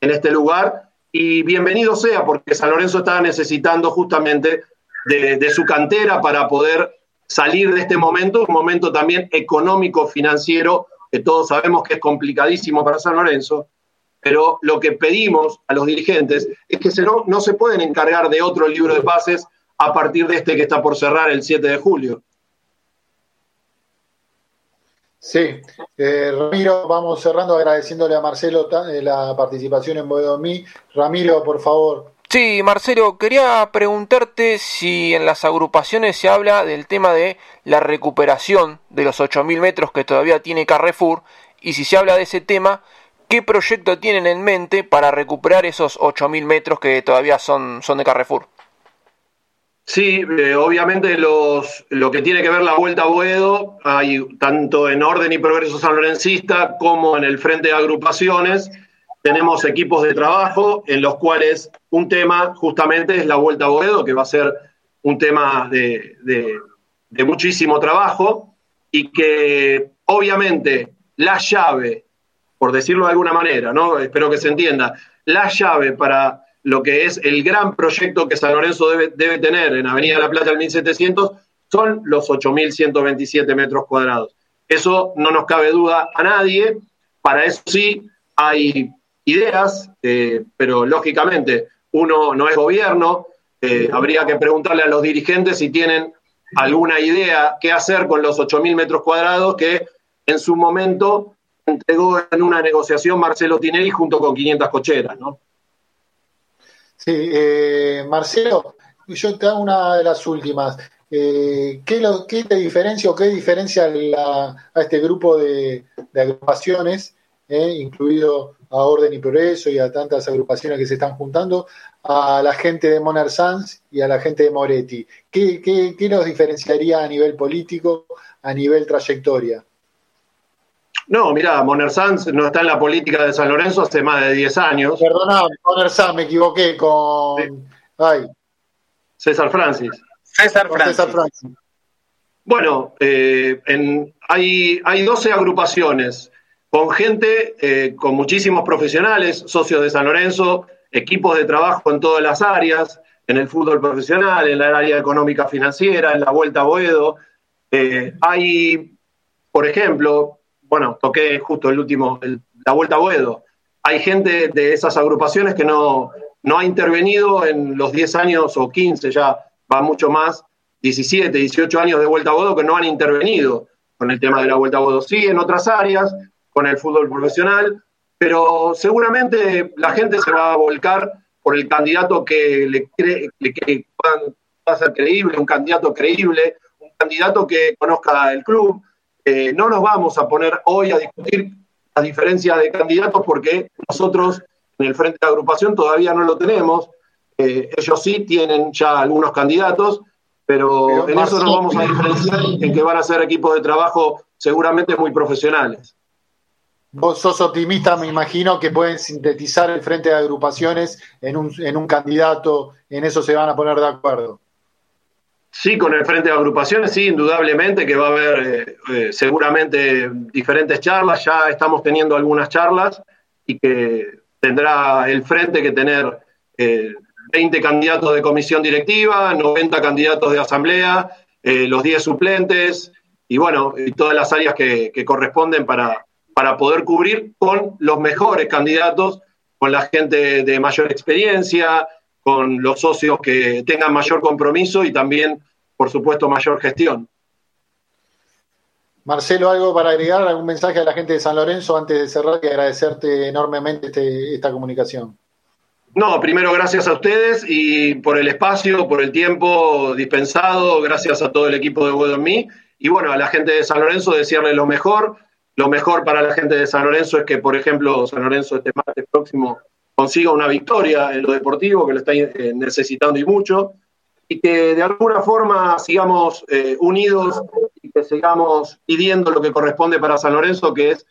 en este lugar y bienvenido sea porque San Lorenzo estaba necesitando justamente de, su cantera para poder salir de este momento, un momento también económico, financiero, que todos sabemos que es complicadísimo para San Lorenzo, pero lo que pedimos a los dirigentes es que se no, no se pueden encargar de otro libro de pases a partir de este que está por cerrar el 7 de julio. Sí, eh, Ramiro, vamos cerrando agradeciéndole a Marcelo eh, la participación en Boedo Mí. Ramiro, por favor. Sí, Marcelo, quería preguntarte si en las agrupaciones se habla del tema de la recuperación de los 8.000 metros que todavía tiene Carrefour y si se habla de ese tema, ¿qué proyecto tienen en mente para recuperar esos 8.000 metros que todavía son, son de Carrefour? Sí, eh, obviamente los, lo que tiene que ver la vuelta a Boedo, hay tanto en Orden y Progreso Sanlorencista como en el Frente de Agrupaciones, tenemos equipos de trabajo en los cuales un tema justamente es la vuelta a Boedo, que va a ser un tema de, de muchísimo trabajo y que obviamente la llave, por decirlo de alguna manera, ¿no? espero que se entienda, la llave para lo que es el gran proyecto que San Lorenzo debe, tener en Avenida La Plata del 1700 son los 8.127 metros cuadrados. Eso no nos cabe duda a nadie. Para eso sí hay ideas, eh, pero lógicamente uno no es gobierno. Eh, habría que preguntarle a los dirigentes si tienen alguna idea qué hacer con los 8.000 metros cuadrados que en su momento entregó en una negociación Marcelo Tinelli junto con 500 cocheras, ¿no? Sí, eh, Marcelo, yo te hago una de las últimas. Eh, ¿qué, lo, ¿Qué te diferencia o qué diferencia a este grupo de, agrupaciones, eh, incluido a Orden y Progreso y a tantas agrupaciones que se están juntando, a la gente de Monar Sanz y a la gente de Moretti? ¿Qué, qué, qué los diferenciaría a nivel político, a nivel trayectoria? No, mira, Moner Sanz no está en la política de San Lorenzo hace más de 10 años. Perdona, Moner Sanz, me equivoqué con. Ay. César Francis. César Francis. Bueno, eh, hay, hay 12 agrupaciones con gente, eh, con muchísimos profesionales, socios de San Lorenzo, equipos de trabajo en todas las áreas, en el fútbol profesional, en la área económica financiera, en la Vuelta a Boedo. Eh, hay, por ejemplo, bueno, toqué justo el último, la Vuelta a Boedo. Hay gente de esas agrupaciones que no, no ha intervenido en los 10 años o 15, ya va mucho más, 17, 18 años de Vuelta a Boedo que no han intervenido con el tema de la Vuelta a Boedo. Sí, en otras áreas, con el fútbol profesional, pero seguramente la gente se va a volcar por el candidato que le cree que pueda ser creíble, un candidato creíble, un candidato que conozca el club, eh, no nos vamos a poner hoy a discutir la diferencia de candidatos porque nosotros en el frente de agrupación todavía no lo tenemos. Eh, ellos sí tienen ya algunos candidatos, pero, en eso nos vamos a diferenciar en que van a ser equipos de trabajo seguramente muy profesionales. Vos sos optimista, me imagino que pueden sintetizar el frente de agrupaciones en un, en un candidato, en eso se van a poner de acuerdo. Sí, con el frente de agrupaciones, sí, indudablemente que va a haber eh, eh, seguramente diferentes charlas, ya estamos teniendo algunas charlas y que tendrá el frente que tener 20 eh, candidatos de comisión directiva, 90 candidatos de asamblea, los 10 suplentes y bueno, y todas las áreas que, que corresponden para, para poder cubrir con los mejores candidatos, con la gente de mayor experiencia, con los socios que tengan mayor compromiso y también, por supuesto, mayor gestión. Marcelo, ¿algo para agregar? ¿Algún mensaje a la gente de San Lorenzo antes de cerrar y agradecerte enormemente este, esta comunicación? No, primero gracias a ustedes y por el espacio, por el tiempo dispensado, gracias a todo el equipo de Web Me y bueno, a la gente de San Lorenzo decirle lo mejor. Lo mejor para la gente de San Lorenzo es que, por ejemplo, San Lorenzo este martes próximo consiga una victoria en lo deportivo, que lo está eh, necesitando y mucho, y que de alguna forma sigamos eh, unidos y que sigamos pidiendo lo que corresponde para San Lorenzo, que es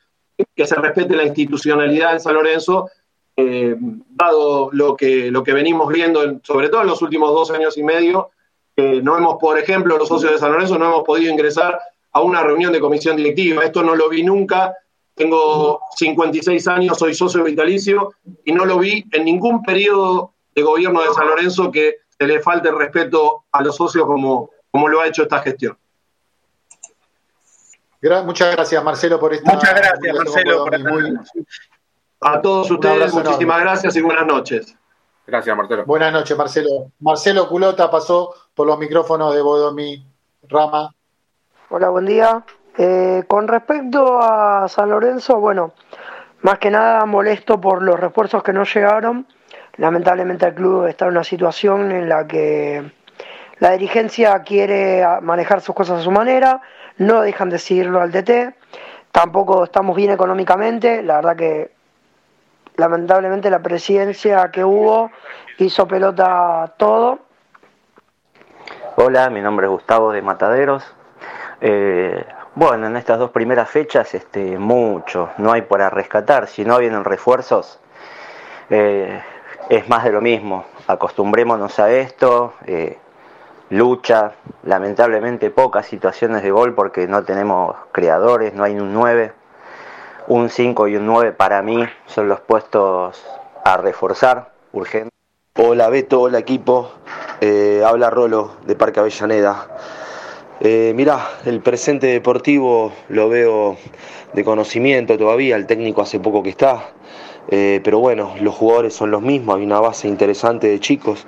que se respete la institucionalidad en San Lorenzo eh, dado lo que, lo que venimos viendo, sobre todo en los últimos dos años y medio, no hemos, por ejemplo, los socios de San Lorenzo no hemos podido ingresar a una reunión de comisión directiva. Esto no lo vi nunca. Tengo 56 años, soy socio vitalicio y no lo vi en ningún periodo de gobierno de San Lorenzo que se le falte respeto a los socios como, como lo ha hecho esta gestión. muchas gracias, Marcelo, por esta. Muchas gracias, Marcelo, por a todos ustedes, muchísimas gracias y buenas noches. Gracias, Marcelo. Buenas noches, Marcelo. Marcelo Culota pasó por los micrófonos de Bodomi Rama. Hola, buen día. Eh, con respecto a San Lorenzo, bueno, más que nada molesto por los refuerzos que no llegaron. Lamentablemente el club está en una situación en la que la dirigencia quiere manejar sus cosas a su manera, no dejan de seguirlo al DT, tampoco estamos bien económicamente, la verdad que lamentablemente la presidencia que hubo hizo pelota todo. Hola, mi nombre es Gustavo de Mataderos. Eh, bueno, en estas dos primeras fechas, este, mucho, no hay para rescatar. Si no vienen refuerzos, eh, es más de lo mismo. Acostumbrémonos a esto. Eh, lucha, lamentablemente pocas situaciones de gol porque no tenemos creadores, no hay un 9 un 5 y un 9 para mí son los puestos a reforzar urgente. Hola Beto, hola equipo, eh, habla Rolo de Parque Avellaneda. Eh, mirá, el presente deportivo lo veo de conocimiento todavía, el técnico hace poco que está, eh, pero bueno, los jugadores son los mismos, hay una base interesante de chicos.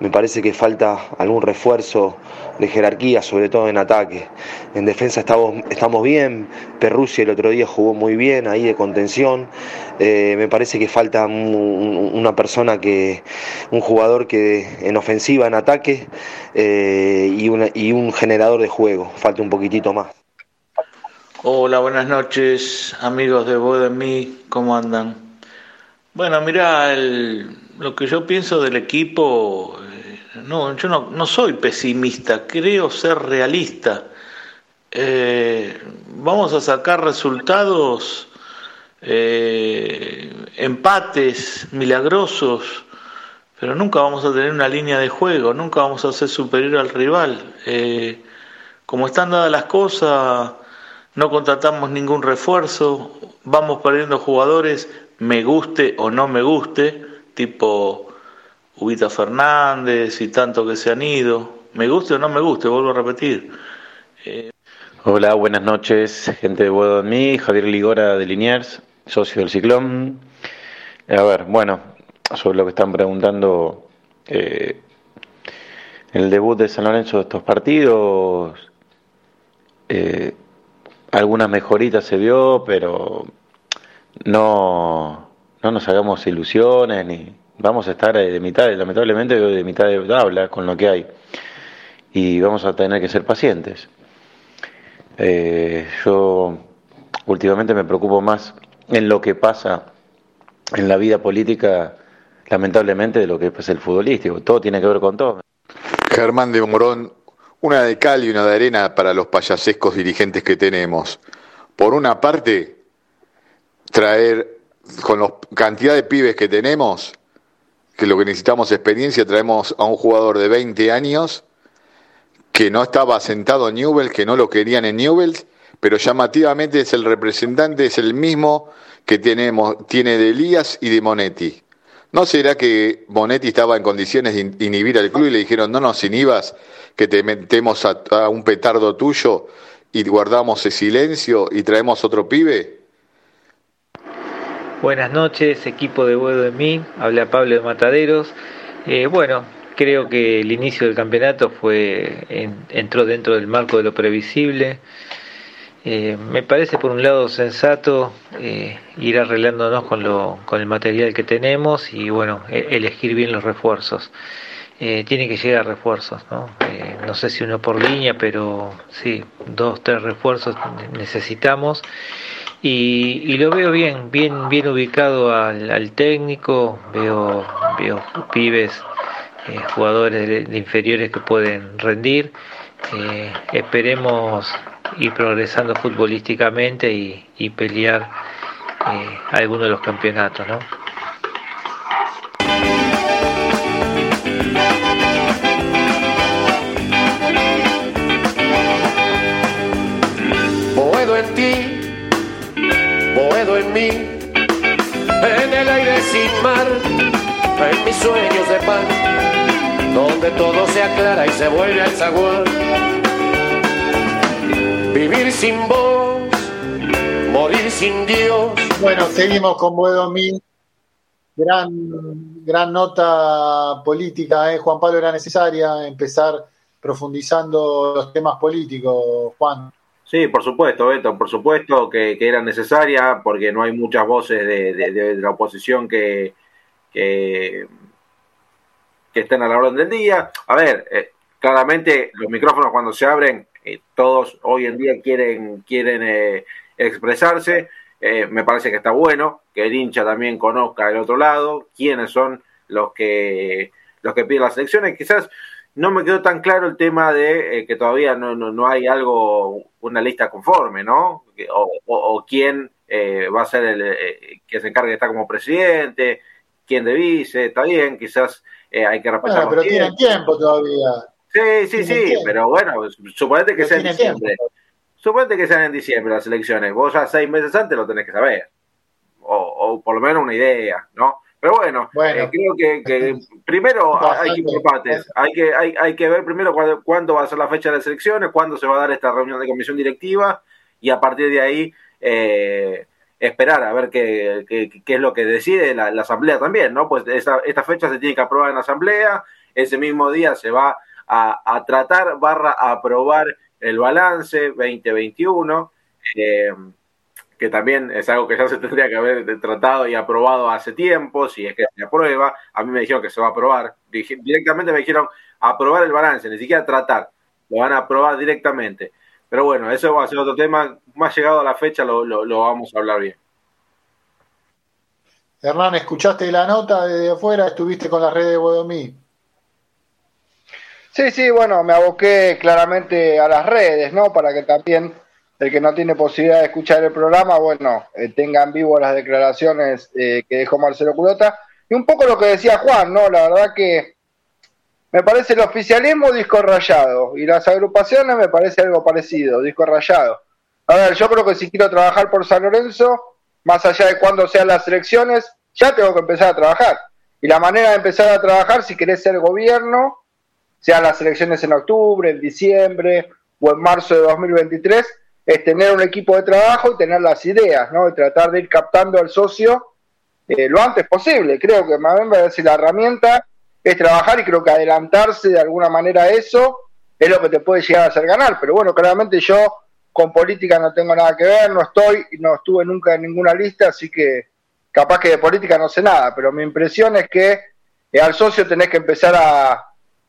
Me parece que falta algún refuerzo de jerarquía, sobre todo en ataque. En defensa estamos, estamos bien, Perrusia el otro día jugó muy bien ahí de contención. Eh, me parece que falta una persona que, un jugador que en ofensiva, en ataque eh, y, y un generador de juego. Falta un poquitito más. Hola, buenas noches, amigos de Bodemí, ¿cómo andan? Bueno, mira, lo que yo pienso del equipo, no, yo no, soy pesimista, creo ser realista. Eh, vamos a sacar resultados, eh, empates milagrosos, pero nunca vamos a tener una línea de juego, nunca vamos a ser superior al rival. como están dadas las cosas, no contratamos ningún refuerzo, vamos perdiendo jugadores me guste o no me guste, tipo Ubita Fernández y tanto que se han ido, me guste o no me guste, vuelvo a repetir. Eh, Hola, buenas noches, gente de Bodo mí, Javier Ligora de Liniers, socio del Ciclón. A ver, bueno, sobre lo que están preguntando, eh, el debut de San Lorenzo de estos partidos, eh, algunas mejoritas se vio, pero no, no nos hagamos ilusiones ni vamos a estar de mitad, lamentablemente de mitad de tabla con lo que hay y vamos a tener que ser pacientes. Eh, yo últimamente me preocupo más en lo que pasa en la vida política, lamentablemente, de lo que es el futbolístico. Todo tiene que ver con todo. Germán de Morón, una de cal y una de arena para los payasescos dirigentes que tenemos. Por una parte, traer, con la cantidad de pibes que tenemos, que lo que necesitamos es experiencia, traemos a un jugador de 20 años que no estaba sentado en Newell, que no lo querían en Newell, pero llamativamente es el representante, es el mismo que tenemos, tiene de Elías y de Monetti. ¿No será que Monetti estaba en condiciones de inhibir al club y le dijeron, no nos inhibas, que te metemos a un petardo tuyo y guardamos el silencio y traemos otro pibe? Buenas noches, equipo de Buedo de mí, habla Pablo de Mataderos. Eh, bueno, creo que el inicio del campeonato fue entró dentro del marco de lo previsible Eh, me parece por un lado sensato eh, ir arreglándonos con, lo, con el material que tenemos y bueno, e, elegir bien los refuerzos. Tiene que llegar refuerzos, ¿no? no sé si uno por línea, pero sí, dos, tres refuerzos necesitamos. Y, lo veo bien, bien, bien ubicado al, técnico, veo, veo pibes, jugadores de, inferiores que pueden rendir. esperemos ir progresando futbolísticamente y, pelear eh, algunos de los campeonatos, ¿no? Sin mar, en mis sueños de pan, donde todo se aclara y se vuelve al zaguán Vivir sin vos, morir sin Dios. Bueno, seguimos con Boedomí. Gran, gran nota política, ¿eh? Juan Pablo, era necesaria empezar profundizando los temas políticos, Juan. Sí, por supuesto, Beto, por supuesto que, era necesaria, porque no hay muchas voces de, la oposición que, que, estén a la orden del día. A ver, eh, claramente los micrófonos cuando se abren eh, todos hoy en día quieren, quieren eh, expresarse. Eh, me parece que está bueno que el hincha también conozca el otro lado, quiénes son los que, los que piden las elecciones. Quizás no me quedó tan claro el tema de que todavía no, no, hay algo, una lista conforme, ¿no? O, quién va a ser el que se encargue de estar como presidente, quién de vice, está bien, quizás hay que respetar. pero tienen tiempo todavía. Sí, sí, sí, pero bueno, suponete que sea en diciembre. Suponete que sean en diciembre las elecciones. Vos ya seis meses antes lo tenés que saber. O, por lo menos una idea, ¿no? Pero bueno, eh, creo que, primero *laughs* hay que Hay que, hay, hay que ver primero cuándo, va a ser la fecha de las elecciones, cuándo se va a dar esta reunión de comisión directiva y a partir de ahí eh, esperar a ver qué, qué, es lo que decide la, asamblea también, ¿no? Pues esta, esta fecha se tiene que aprobar en la asamblea, ese mismo día se va a, tratar barra a aprobar el balance 2021, eh, que también es algo que ya se tendría que haber tratado y aprobado hace tiempo, si es que se aprueba. A mí me dijeron que se va a aprobar. Directamente me dijeron aprobar el balance, ni siquiera tratar. Lo van a aprobar directamente. Pero bueno, eso va a ser otro tema. Más llegado a la fecha lo, lo, vamos a hablar bien. Hernán, ¿escuchaste la nota desde afuera? ¿Estuviste con la red de Bodomí? Sí, sí, bueno, me aboqué claramente a las redes, ¿no? Para que también el que no tiene posibilidad de escuchar el programa, bueno, eh, tenga en vivo las declaraciones eh, que dejó Marcelo Culota. Y un poco lo que decía Juan, ¿no? La verdad que me parece el oficialismo disco rayado y las agrupaciones me parece algo parecido, disco rayado. A ver, yo creo que si quiero trabajar por San Lorenzo, más allá de cuándo sean las elecciones, ya tengo que empezar a trabajar. Y la manera de empezar a trabajar, si querés ser gobierno, sean las elecciones en octubre, en diciembre o en marzo de 2023, es tener un equipo de trabajo y tener las ideas, ¿no? Y tratar de ir captando al socio eh, lo antes posible. Creo que más bien decir la herramienta es trabajar y creo que adelantarse de alguna manera a eso es lo que te puede llegar a hacer ganar. Pero bueno, claramente yo con política no tengo nada que ver, no estoy, no estuve nunca en ninguna lista, así que capaz que de política no sé nada, pero mi impresión es que eh, al socio tenés que empezar a,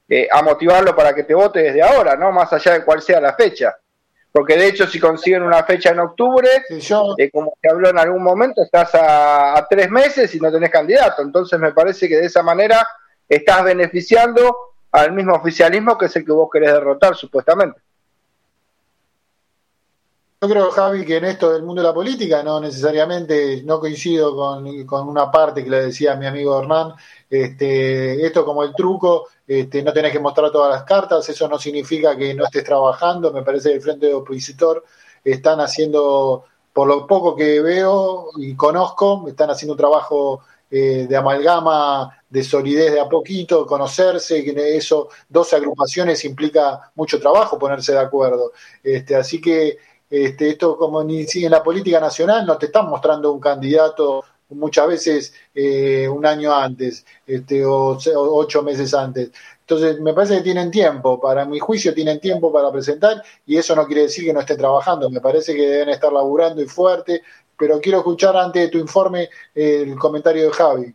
eh, a motivarlo para que te vote desde ahora, ¿no? Más allá de cuál sea la fecha. Porque de hecho, si consiguen una fecha en octubre, eh, como se habló en algún momento, estás a, tres meses y no tenés candidato. Entonces, me parece que de esa manera estás beneficiando al mismo oficialismo que es el que vos querés derrotar, supuestamente. Yo creo, Javi, que en esto del mundo de la política no necesariamente, no coincido con, con una parte que le decía mi amigo Hernán, este, esto como el truco, este, no tenés que mostrar todas las cartas, eso no significa que no estés trabajando, me parece que el Frente de Opositor están haciendo, por lo poco que veo y conozco, están haciendo un trabajo eh, de amalgama, de solidez de a poquito, conocerse, que eso, dos agrupaciones implica mucho trabajo ponerse de acuerdo. Este, así que este, esto como ni en la política nacional no te están mostrando un candidato muchas veces eh, un año antes este, o, ocho meses antes. Entonces, me parece que tienen tiempo, para mi juicio tienen tiempo para presentar y eso no quiere decir que no estén trabajando, me parece que deben estar laburando y fuerte, pero quiero escuchar antes de tu informe el comentario de Javi,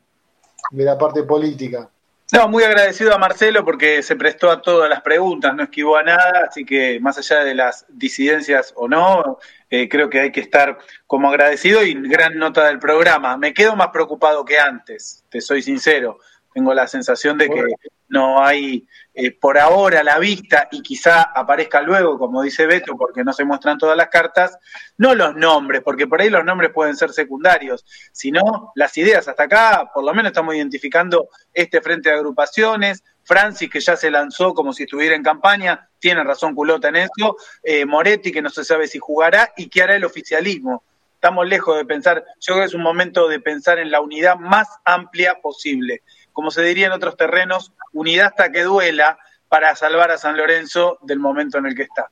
de la parte política. No, muy agradecido a Marcelo porque se prestó a todas las preguntas, no esquivó a nada, así que más allá de las disidencias o no, eh, creo que hay que estar como agradecido y gran nota del programa. Me quedo más preocupado que antes, te soy sincero. Tengo la sensación de que no hay eh, por ahora la vista y quizá aparezca luego, como dice Beto, porque no se muestran todas las cartas, no los nombres, porque por ahí los nombres pueden ser secundarios, sino las ideas. Hasta acá, por lo menos estamos identificando este frente de agrupaciones, Francis, que ya se lanzó como si estuviera en campaña, tiene razón Culota en eso, eh, Moretti, que no se sabe si jugará, y que hará el oficialismo. Estamos lejos de pensar, yo creo que es un momento de pensar en la unidad más amplia posible como se diría en otros terrenos, unidad hasta que duela para salvar a San Lorenzo del momento en el que está.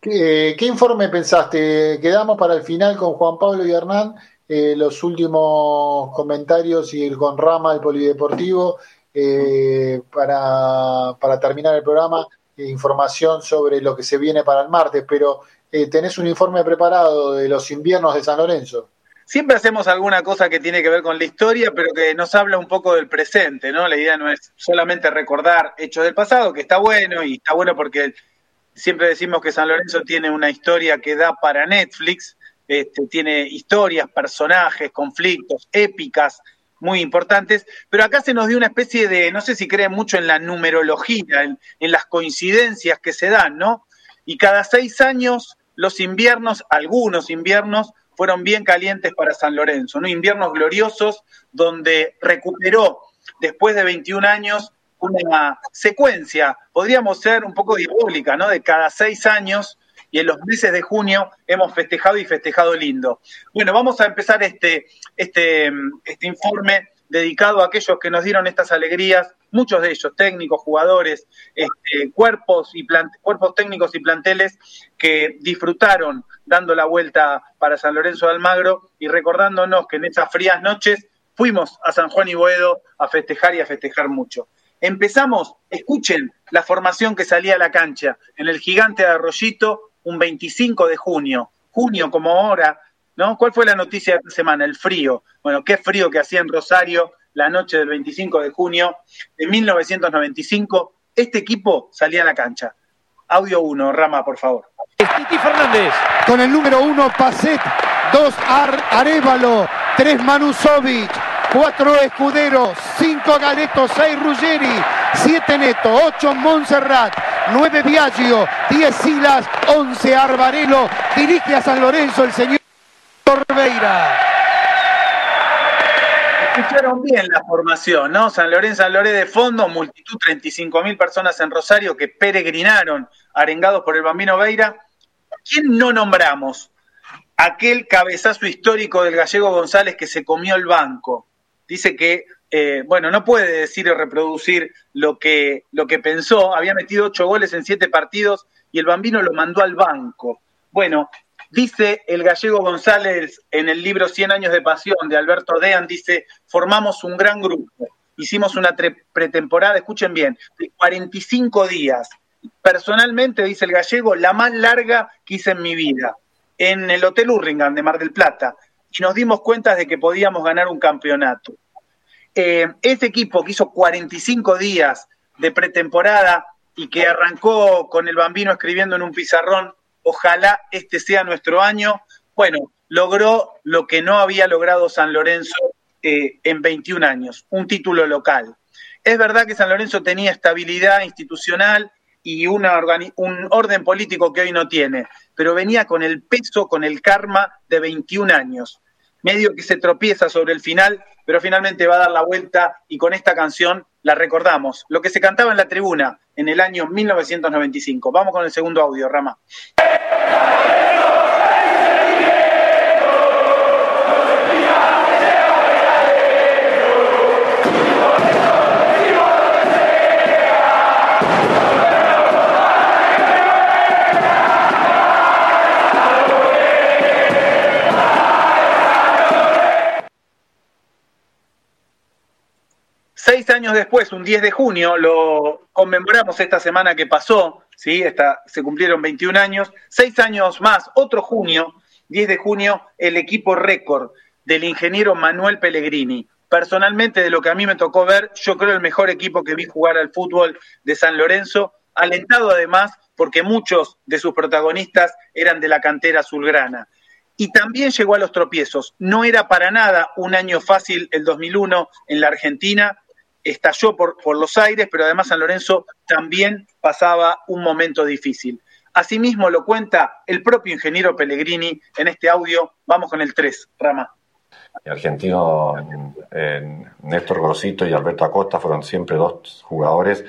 ¿Qué, informe pensaste? Quedamos para el final con Juan Pablo y Hernán, eh, los últimos comentarios y el con Rama, el polideportivo, eh, para, para, terminar el programa, información sobre lo que se viene para el martes, pero eh, tenés un informe preparado de los inviernos de San Lorenzo. Siempre hacemos alguna cosa que tiene que ver con la historia, pero que nos habla un poco del presente, ¿no? La idea no es solamente recordar hechos del pasado, que está bueno, y está bueno porque siempre decimos que San Lorenzo tiene una historia que da para Netflix, este, tiene historias, personajes, conflictos, épicas muy importantes, pero acá se nos dio una especie de, no sé si creen mucho en la numerología, en, en las coincidencias que se dan, ¿no? Y cada seis años, los inviernos, algunos inviernos, fueron bien calientes para San Lorenzo, ¿no? Inviernos gloriosos donde recuperó después de 21 años una secuencia, podríamos ser un poco diabólica, ¿no? De cada seis años y en los meses de junio hemos festejado y festejado lindo. Bueno, vamos a empezar este, este, este informe dedicado a aquellos que nos dieron estas alegrías, muchos de ellos técnicos, jugadores, este, cuerpos, y cuerpos técnicos y planteles que disfrutaron dando la vuelta para San Lorenzo de Almagro y recordándonos que en esas frías noches fuimos a San Juan y Boedo a festejar y a festejar mucho. Empezamos, escuchen la formación que salía a la cancha en el gigante de Arroyito un 25 de junio, junio como ahora, ¿no? ¿Cuál fue la noticia de esta semana? El frío. Bueno, qué frío que hacía en Rosario la noche del 25 de junio de 1995. Este equipo salía a la cancha. Audio 1, Rama, por favor. Titi Fernández. Con el número 1, Pacet. 2, Ar Arevalo. 3, Manusovic. 4, Escudero. 5, Galeto. 6, Ruggeri. 7, Neto. 8, Montserrat. 9, Viaggio. 10, Silas. 11, Arbarelo. Dirige a San Lorenzo el señor. Torbeira. Escucharon bien la formación, ¿no? San Lorenzo, San Lorenzo de fondo, multitud, 35 mil personas en Rosario que peregrinaron, arengados por el Bambino Veira. ¿Quién no nombramos? Aquel cabezazo histórico del gallego González que se comió el banco. Dice que, eh, bueno, no puede decir o reproducir lo que, lo que pensó. Había metido ocho goles en siete partidos y el Bambino lo mandó al banco. Bueno, Dice el gallego González en el libro Cien años de pasión de Alberto Dean, dice, formamos un gran grupo, hicimos una pretemporada, escuchen bien, de 45 días. Personalmente, dice el gallego, la más larga que hice en mi vida, en el Hotel Urringan de Mar del Plata, y nos dimos cuenta de que podíamos ganar un campeonato. Eh, ese equipo que hizo 45 días de pretemporada y que arrancó con el bambino escribiendo en un pizarrón ojalá este sea nuestro año. Bueno, logró lo que no había logrado San Lorenzo eh, en 21 años, un título local. Es verdad que San Lorenzo tenía estabilidad institucional y un orden político que hoy no tiene, pero venía con el peso, con el karma de 21 años. Medio que se tropieza sobre el final, pero finalmente va a dar la vuelta y con esta canción la recordamos. Lo que se cantaba en la tribuna en el año 1995. Vamos con el segundo audio, Rama. Después, un 10 de junio, lo conmemoramos esta semana que pasó, ¿sí? Esta, se cumplieron 21 años, seis años más, otro junio, 10 de junio, el equipo récord del ingeniero Manuel Pellegrini. Personalmente, de lo que a mí me tocó ver, yo creo el mejor equipo que vi jugar al fútbol de San Lorenzo, alentado además porque muchos de sus protagonistas eran de la cantera azulgrana. Y también llegó a los tropiezos. No era para nada un año fácil el 2001 en la Argentina, estalló por, por los aires, pero además San Lorenzo también pasaba un momento difícil. Asimismo lo cuenta el propio ingeniero Pellegrini en este audio. Vamos con el 3, Rama. El argentino Néstor Grosito y Alberto Acosta fueron siempre dos jugadores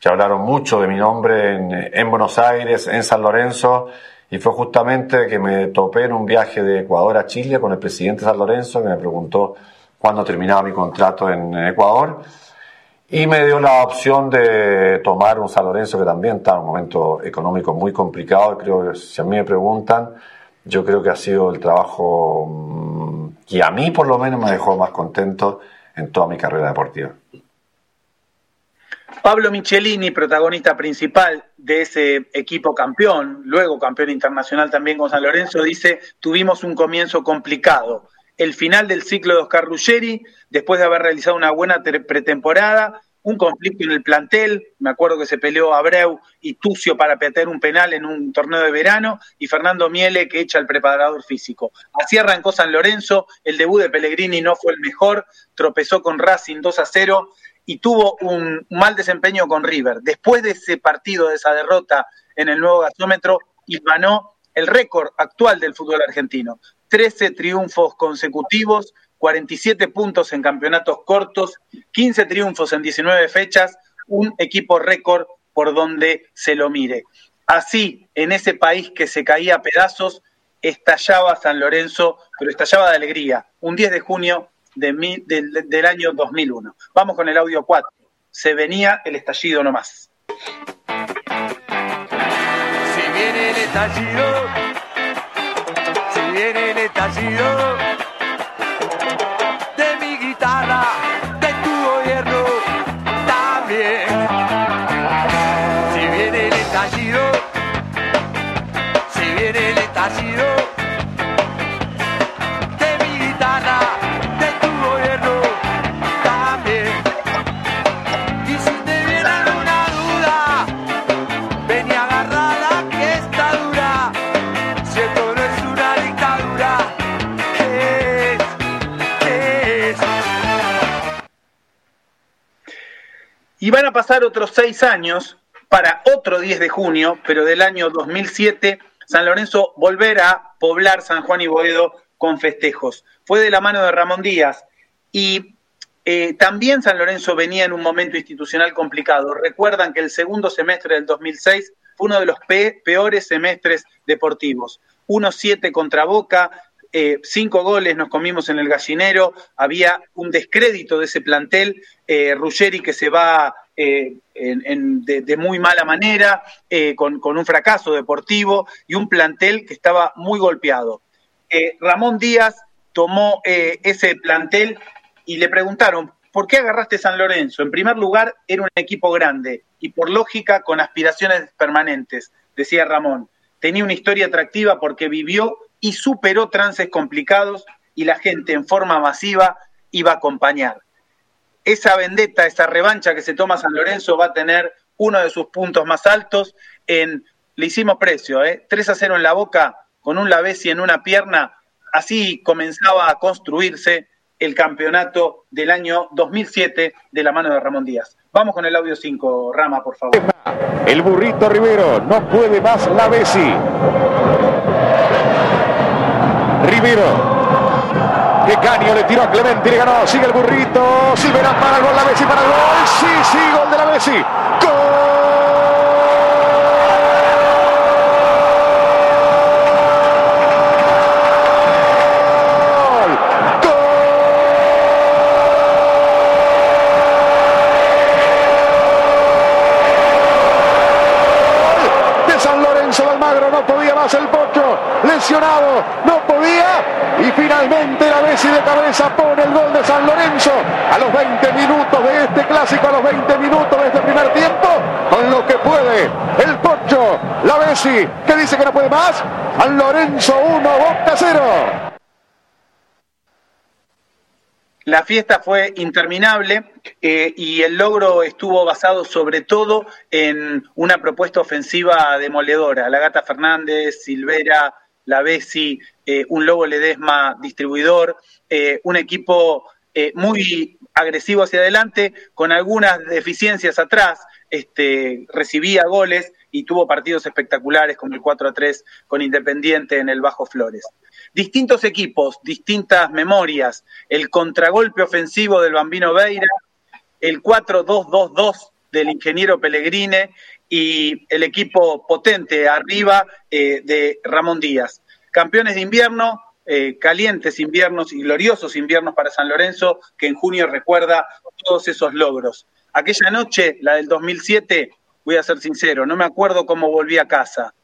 que hablaron mucho de mi nombre en, en, Buenos Aires, en San Lorenzo, y fue justamente que me topé en un viaje de Ecuador a Chile con el presidente de San Lorenzo, que me preguntó cuándo terminaba mi contrato en Ecuador, y me dio la opción de tomar un San Lorenzo que también está en un momento económico muy complicado, creo que si a mí me preguntan, yo creo que ha sido el trabajo mm, que a mí por lo menos me dejó más contento en toda mi carrera deportiva. Pablo Michelini, protagonista principal de ese equipo campeón, luego campeón internacional también con San Lorenzo, dice, tuvimos un comienzo complicado. El final del ciclo de Oscar Ruggeri, después de haber realizado una buena pretemporada, un conflicto en el plantel, me acuerdo que se peleó Abreu y Tucio para petear un penal en un torneo de verano, y Fernando Miele que echa al preparador físico. Así arrancó San Lorenzo, el debut de Pellegrini no fue el mejor, tropezó con Racing 2 a 0 y tuvo un mal desempeño con River. Después de ese partido, de esa derrota en el nuevo gasómetro, ganó el récord actual del fútbol argentino. 13 triunfos consecutivos, 47 puntos en campeonatos cortos, 15 triunfos en 19 fechas, un equipo récord por donde se lo mire. Así, en ese país que se caía a pedazos, estallaba San Lorenzo, pero estallaba de alegría. Un 10 de junio del año 2001. Vamos con el audio 4. Se venía el estallido nomás. Si viene el estallido, viene el estallido Y van a pasar otros seis años para otro 10 de junio, pero del año 2007, San Lorenzo volver a poblar San Juan y Boedo con festejos. Fue de la mano de Ramón Díaz y eh, también San Lorenzo venía en un momento institucional complicado. Recuerdan que el segundo semestre del 2006 fue uno de los peores semestres deportivos. 1-7 contra Boca, eh, cinco goles nos comimos en el gallinero, había un descrédito de ese plantel, eh, Ruggeri que se va eh, de, muy mala manera, eh, con, un fracaso deportivo y un plantel que estaba muy golpeado. Ramón Díaz tomó ese plantel y le preguntaron, ¿por qué agarraste San Lorenzo? En primer lugar, era un equipo grande y por lógica con aspiraciones permanentes, decía Ramón. Tenía una historia atractiva porque vivió y superó trances complicados y la gente en forma masiva iba a acompañar. Esa vendetta, esa revancha que se toma San Lorenzo va a tener uno de sus puntos más altos en, le hicimos precio, ¿eh? 3 a 0 en la boca, con un Lavesi en una pierna, así comenzaba a construirse el campeonato del año 2007 de la mano de Ramón Díaz. Vamos con el audio 5, Rama, por favor. El burrito Rivero, no puede más la Bessi. Rivero. Que Caño le tiró a Clemente y le ganó. Sigue el burrito. Silvera para el gol. La Messi para el gol. Sí, sí, gol de la Messi. ¡Gol! no podía más el Pocho, lesionado, no finalmente la Bessi de cabeza pone el gol de San Lorenzo a los 20 minutos de este clásico, a los 20 minutos de este primer tiempo, con lo que puede el Pocho, la Bessi, que dice que no puede más. San Lorenzo 1, Boca 0. La fiesta fue interminable eh, y el logro estuvo basado sobre todo en una propuesta ofensiva demoledora. La Gata Fernández, Silvera, La Bessi, eh, un Lobo Ledesma distribuidor, eh, un equipo muy agresivo hacia adelante, con algunas deficiencias atrás, este, recibía goles y tuvo partidos espectaculares como el 4 a 3 con Independiente en el Bajo Flores. Distintos equipos, distintas memorias, el contragolpe ofensivo del Bambino Veira, el 4-2-2-2 del ingeniero Pellegrine y el equipo potente arriba eh, de Ramón Díaz. Campeones de invierno, eh, calientes inviernos y gloriosos inviernos para San Lorenzo, que en junio recuerda todos esos logros. Aquella noche, la del 2007, voy a ser sincero, no me acuerdo cómo volví a casa.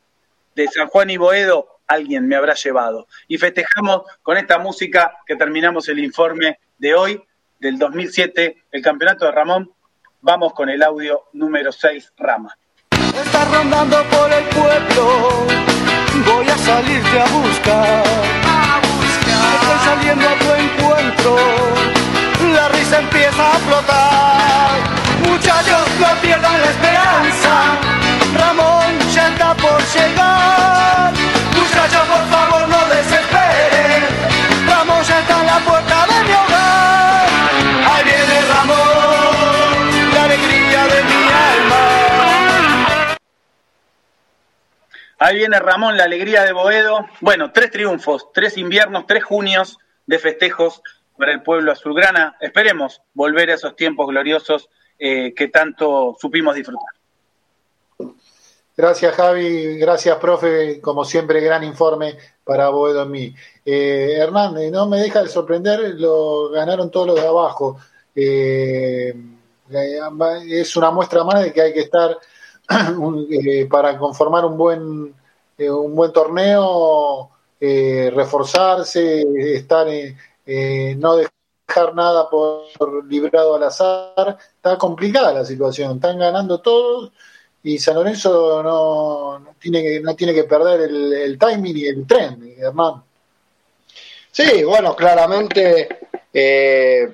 De San Juan y Boedo alguien me habrá llevado. Y festejamos con esta música que terminamos el informe de hoy, del 2007, el campeonato de Ramón. Vamos con el audio número 6, Rama. Estás rondando por el pueblo, voy a salirte a buscar. A buscar. Estoy saliendo a tu encuentro, la risa empieza a flotar. Muchachos, no pierdan la esperanza, Ahí viene Ramón, la alegría de Boedo. Bueno, tres triunfos, tres inviernos, tres junios de festejos para el pueblo azulgrana. Esperemos volver a esos tiempos gloriosos eh, que tanto supimos disfrutar. Gracias Javi, gracias profe, como siempre gran informe para Boedo en mí. Eh, Hernández, no me deja de sorprender, lo ganaron todos los de abajo. Eh, es una muestra más de que hay que estar *clears throat* eh, para conformar un buen, eh, un buen torneo, reforzarse, estar, no dejar nada por librado al azar. Está complicada la situación, están ganando todos y San Lorenzo no, tiene, que, no tiene que perder el, timing y el tren, hermano. Sí, bueno, claramente, eh,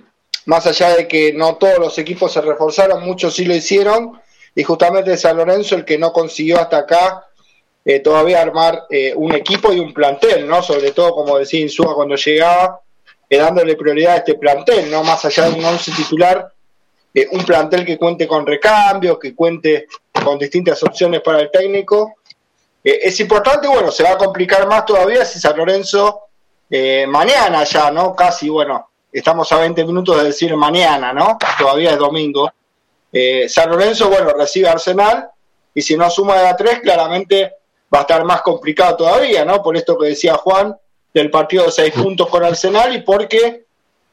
más allá de que no todos los equipos se reforzaron, muchos sí lo hicieron, y justamente San Lorenzo el que no consiguió hasta acá eh, todavía armar eh, un equipo y un plantel, ¿no? Sobre todo, como decía Insúa cuando llegaba, dándole prioridad a este plantel, ¿no? Más allá de un once titular, un plantel que cuente con recambios, que cuente con distintas opciones para el técnico. Eh, es importante, bueno, se va a complicar más todavía si San Lorenzo eh, mañana ya, ¿no? Casi, bueno, estamos a 20 minutos de decir mañana, ¿no? Todavía es domingo. Eh, San Lorenzo, bueno, recibe Arsenal y si no suma de a 3, claramente va a estar más complicado todavía, ¿no? Por esto que decía Juan, del partido de 6 puntos con Arsenal y porque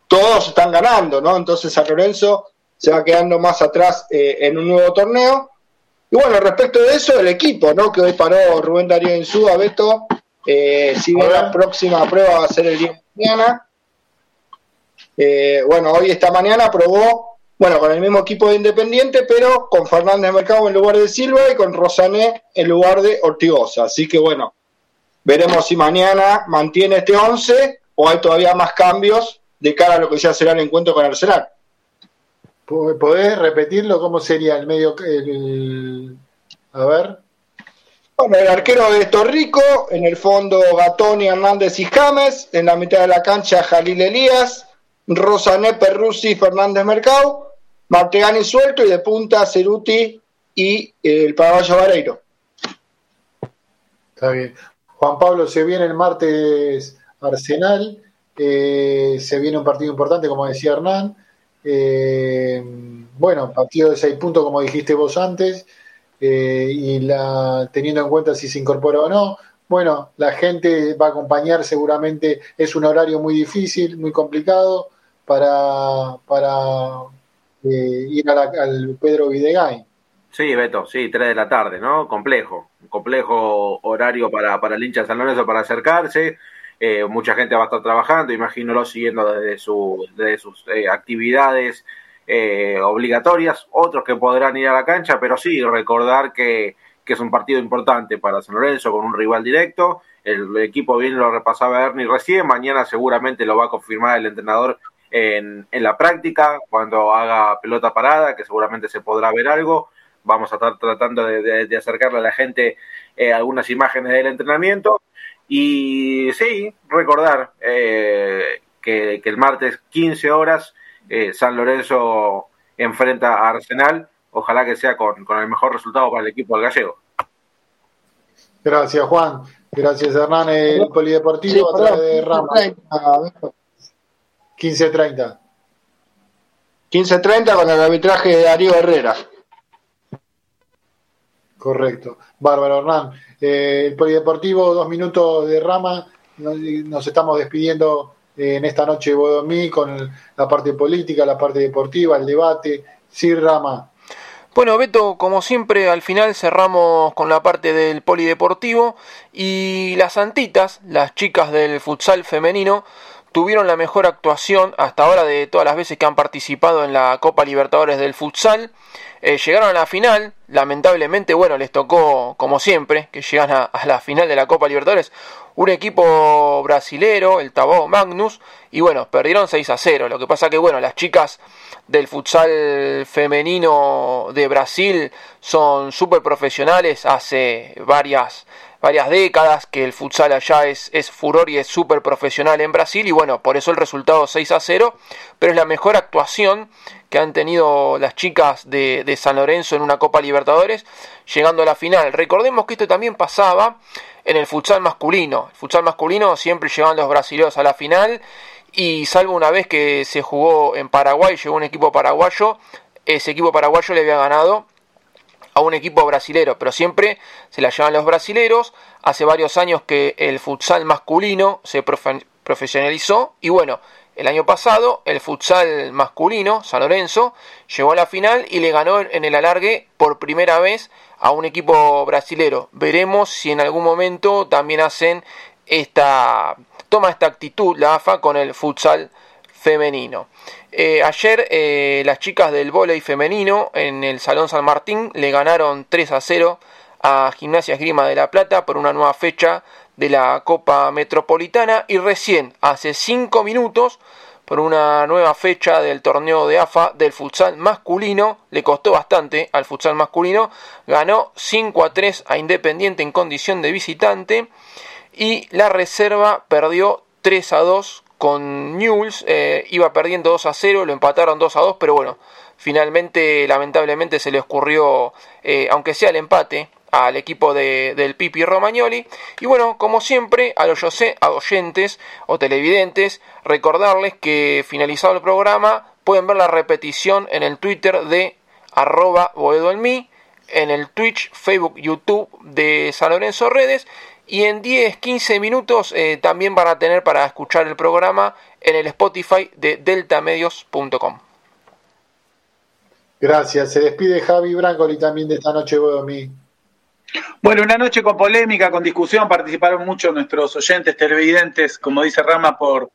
todos están ganando, ¿no? Entonces San Lorenzo se va quedando más atrás en un nuevo torneo y bueno, respecto de eso, el equipo, ¿no? Que hoy paró Rubén Darío Insúa, Beto. Eh, si bien la próxima prueba va a ser el día de mañana. Eh, bueno, hoy esta mañana probó, bueno, con el mismo equipo de Independiente, pero con Fernández Mercado en lugar de Silva y con Rosané en lugar de Ortigosa. Así que bueno, veremos si mañana mantiene este 11 o hay todavía más cambios de cara a lo que ya será el encuentro con Arsenal. ¿Podés repetirlo? ¿Cómo sería el medio? El, a ver. Bueno, el arquero de Torrico, en el fondo Gatoni, Hernández y James, en la mitad de la cancha Jalil Elías, Rosané Perruzzi, Fernández Mercado, Martegani suelto y de punta Ceruti y el Paraguayo Vareiro. Está bien. Juan Pablo, se viene el martes Arsenal, eh, se viene un partido importante, como decía Hernán. Eh, bueno, partido de seis puntos, como dijiste vos antes, eh, y teniendo en cuenta si se incorpora o no. Bueno, la gente va a acompañar seguramente, es un horario muy difícil, muy complicado para, para eh, ir al Pedro Videgain. Sí, Beto, sí, 3 de la tarde, ¿no? Complejo, complejo horario para, para el hincha de San Lorenzo para acercarse eh, mucha gente va a estar trabajando, imagínalo siguiendo desde, su, desde sus eh, actividades eh, obligatorias, otros que podrán ir a la cancha, pero sí recordar que, que, es un partido importante para San Lorenzo con un rival directo. El, equipo bien lo repasaba Ernie recién, mañana seguramente lo va a confirmar el entrenador en, en la práctica, cuando haga pelota parada, que seguramente se podrá ver algo. Vamos a estar tratando de, de, de acercarle a la gente algunas imágenes del entrenamiento y sí, recordar eh, que, que, el martes 15 horas eh, San Lorenzo enfrenta a Arsenal. Ojalá que sea con, con, el mejor resultado para el equipo del gallego. Gracias, Juan. Gracias, Hernán. El Polideportivo sí, a través de Rama. 15-30. 15-30 con el arbitraje de Darío Herrera. Correcto. Bárbaro, Hernán. Eh, el Polideportivo, dos minutos de rama. Nos, estamos despidiendo eh, en esta noche Bodomí con el, la parte política, la parte deportiva, el debate. Sí, Rama. Bueno, Beto, como siempre, al final cerramos con la parte del polideportivo y las Santitas, las chicas del futsal femenino, tuvieron la mejor actuación hasta ahora de todas las veces que han participado en la Copa Libertadores del futsal. Eh, llegaron a la final, lamentablemente, bueno, les tocó, como siempre, que llegan a, la final de la Copa Libertadores, un equipo brasilero, el Tabó Magnus, y bueno, perdieron 6 a 0. Lo que pasa que, bueno, las chicas del futsal femenino de Brasil son súper profesionales, hace varias varias décadas que el futsal allá es, es furor y es súper profesional en Brasil y bueno, por eso el resultado 6 a 0, pero es la mejor actuación que han tenido las chicas de, de, San Lorenzo en una Copa Libertadores, llegando a la final. Recordemos que esto también pasaba en el futsal masculino. El futsal masculino siempre llegaban los brasileños a la final y salvo una vez que se jugó en Paraguay, llegó un equipo paraguayo, ese equipo paraguayo le había ganado a un equipo brasilero, pero siempre se la llevan los brasileros. Hace varios años que el futsal masculino se profesionalizó y bueno, el año pasado el futsal masculino, San Lorenzo, llegó a la final y le ganó en el alargue por primera vez a un equipo brasilero. Veremos si en algún momento también hacen esta toma esta actitud la AFA con el futsal femenino. Eh, ayer eh, las chicas del vóley femenino en el Salón San Martín le ganaron 3 a 0 a Gimnasia Esgrima de la Plata por una nueva fecha de la Copa Metropolitana y recién hace 5 minutos por una nueva fecha del torneo de AFA del futsal masculino, le costó bastante al futsal masculino, ganó 5 a 3 a Independiente en condición de visitante y la reserva perdió 3 a 2 con Newells, eh, iba perdiendo 2 a 0, lo empataron 2 a 2, pero bueno, finalmente lamentablemente se le ocurrió, eh, aunque sea el empate, al equipo de, del Pipi Romagnoli. Y bueno, como siempre, a los oyentes o televidentes, recordarles que finalizado el programa pueden ver la repetición en el Twitter de arroba Boedo en mí, en el Twitch, Facebook, YouTube de San Lorenzo Redes y en 10, 15 minutos eh, también van a tener para escuchar el programa en el Spotify de deltamedios.com. Gracias. Se despide Javi Brancoli también de esta noche, mí. Bueno, una noche con polémica, con discusión, participaron muchos nuestros oyentes, televidentes, como dice Rama, por,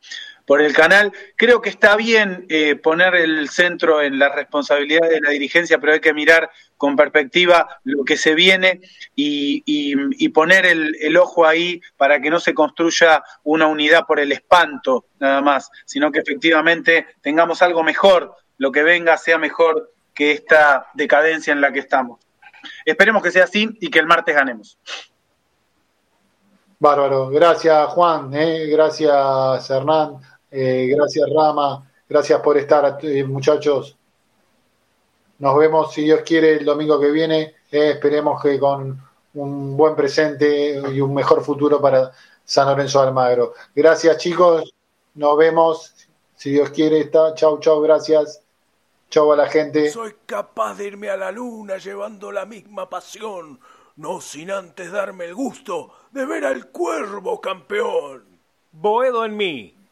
por el canal. Creo que está bien eh, poner el centro en la responsabilidad de la dirigencia, pero hay que mirar con perspectiva lo que se viene y, poner el, el, ojo ahí para que no se construya una unidad por el espanto nada más, sino que efectivamente tengamos algo mejor, lo que venga sea mejor que esta decadencia en la que estamos. Esperemos que sea así y que el martes ganemos. Bárbaro, gracias Juan, eh, gracias Hernán, eh, gracias Rama, gracias por estar eh, muchachos. Nos vemos si Dios quiere el domingo que viene, eh, esperemos que con un buen presente y un mejor futuro para San Lorenzo de Almagro. Gracias chicos, nos vemos si Dios quiere. Está. Chau, chau, gracias. Chau a la gente. Soy capaz de irme a la luna llevando la misma pasión, no sin antes darme el gusto de ver al cuervo campeón. Boedo en mí,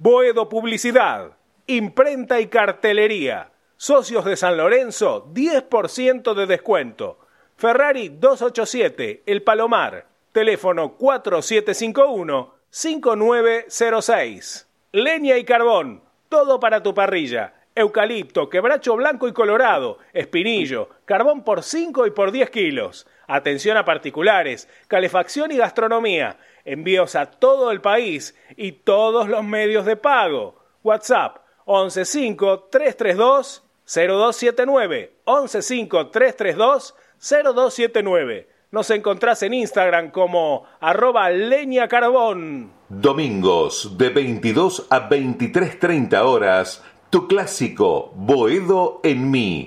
Boedo Publicidad, Imprenta y Cartelería. Socios de San Lorenzo, 10% de descuento. Ferrari 287, El Palomar. Teléfono 4751-5906. Leña y carbón, todo para tu parrilla. Eucalipto, quebracho blanco y colorado, espinillo, carbón por 5 y por 10 kilos. Atención a particulares, calefacción y gastronomía. Envíos a todo el país y todos los medios de pago. WhatsApp 115 332 0279 115 332 0279. Nos encontrás en Instagram como arroba leña carbón. Domingos de 22 a 23.30 horas, tu clásico Boedo en mí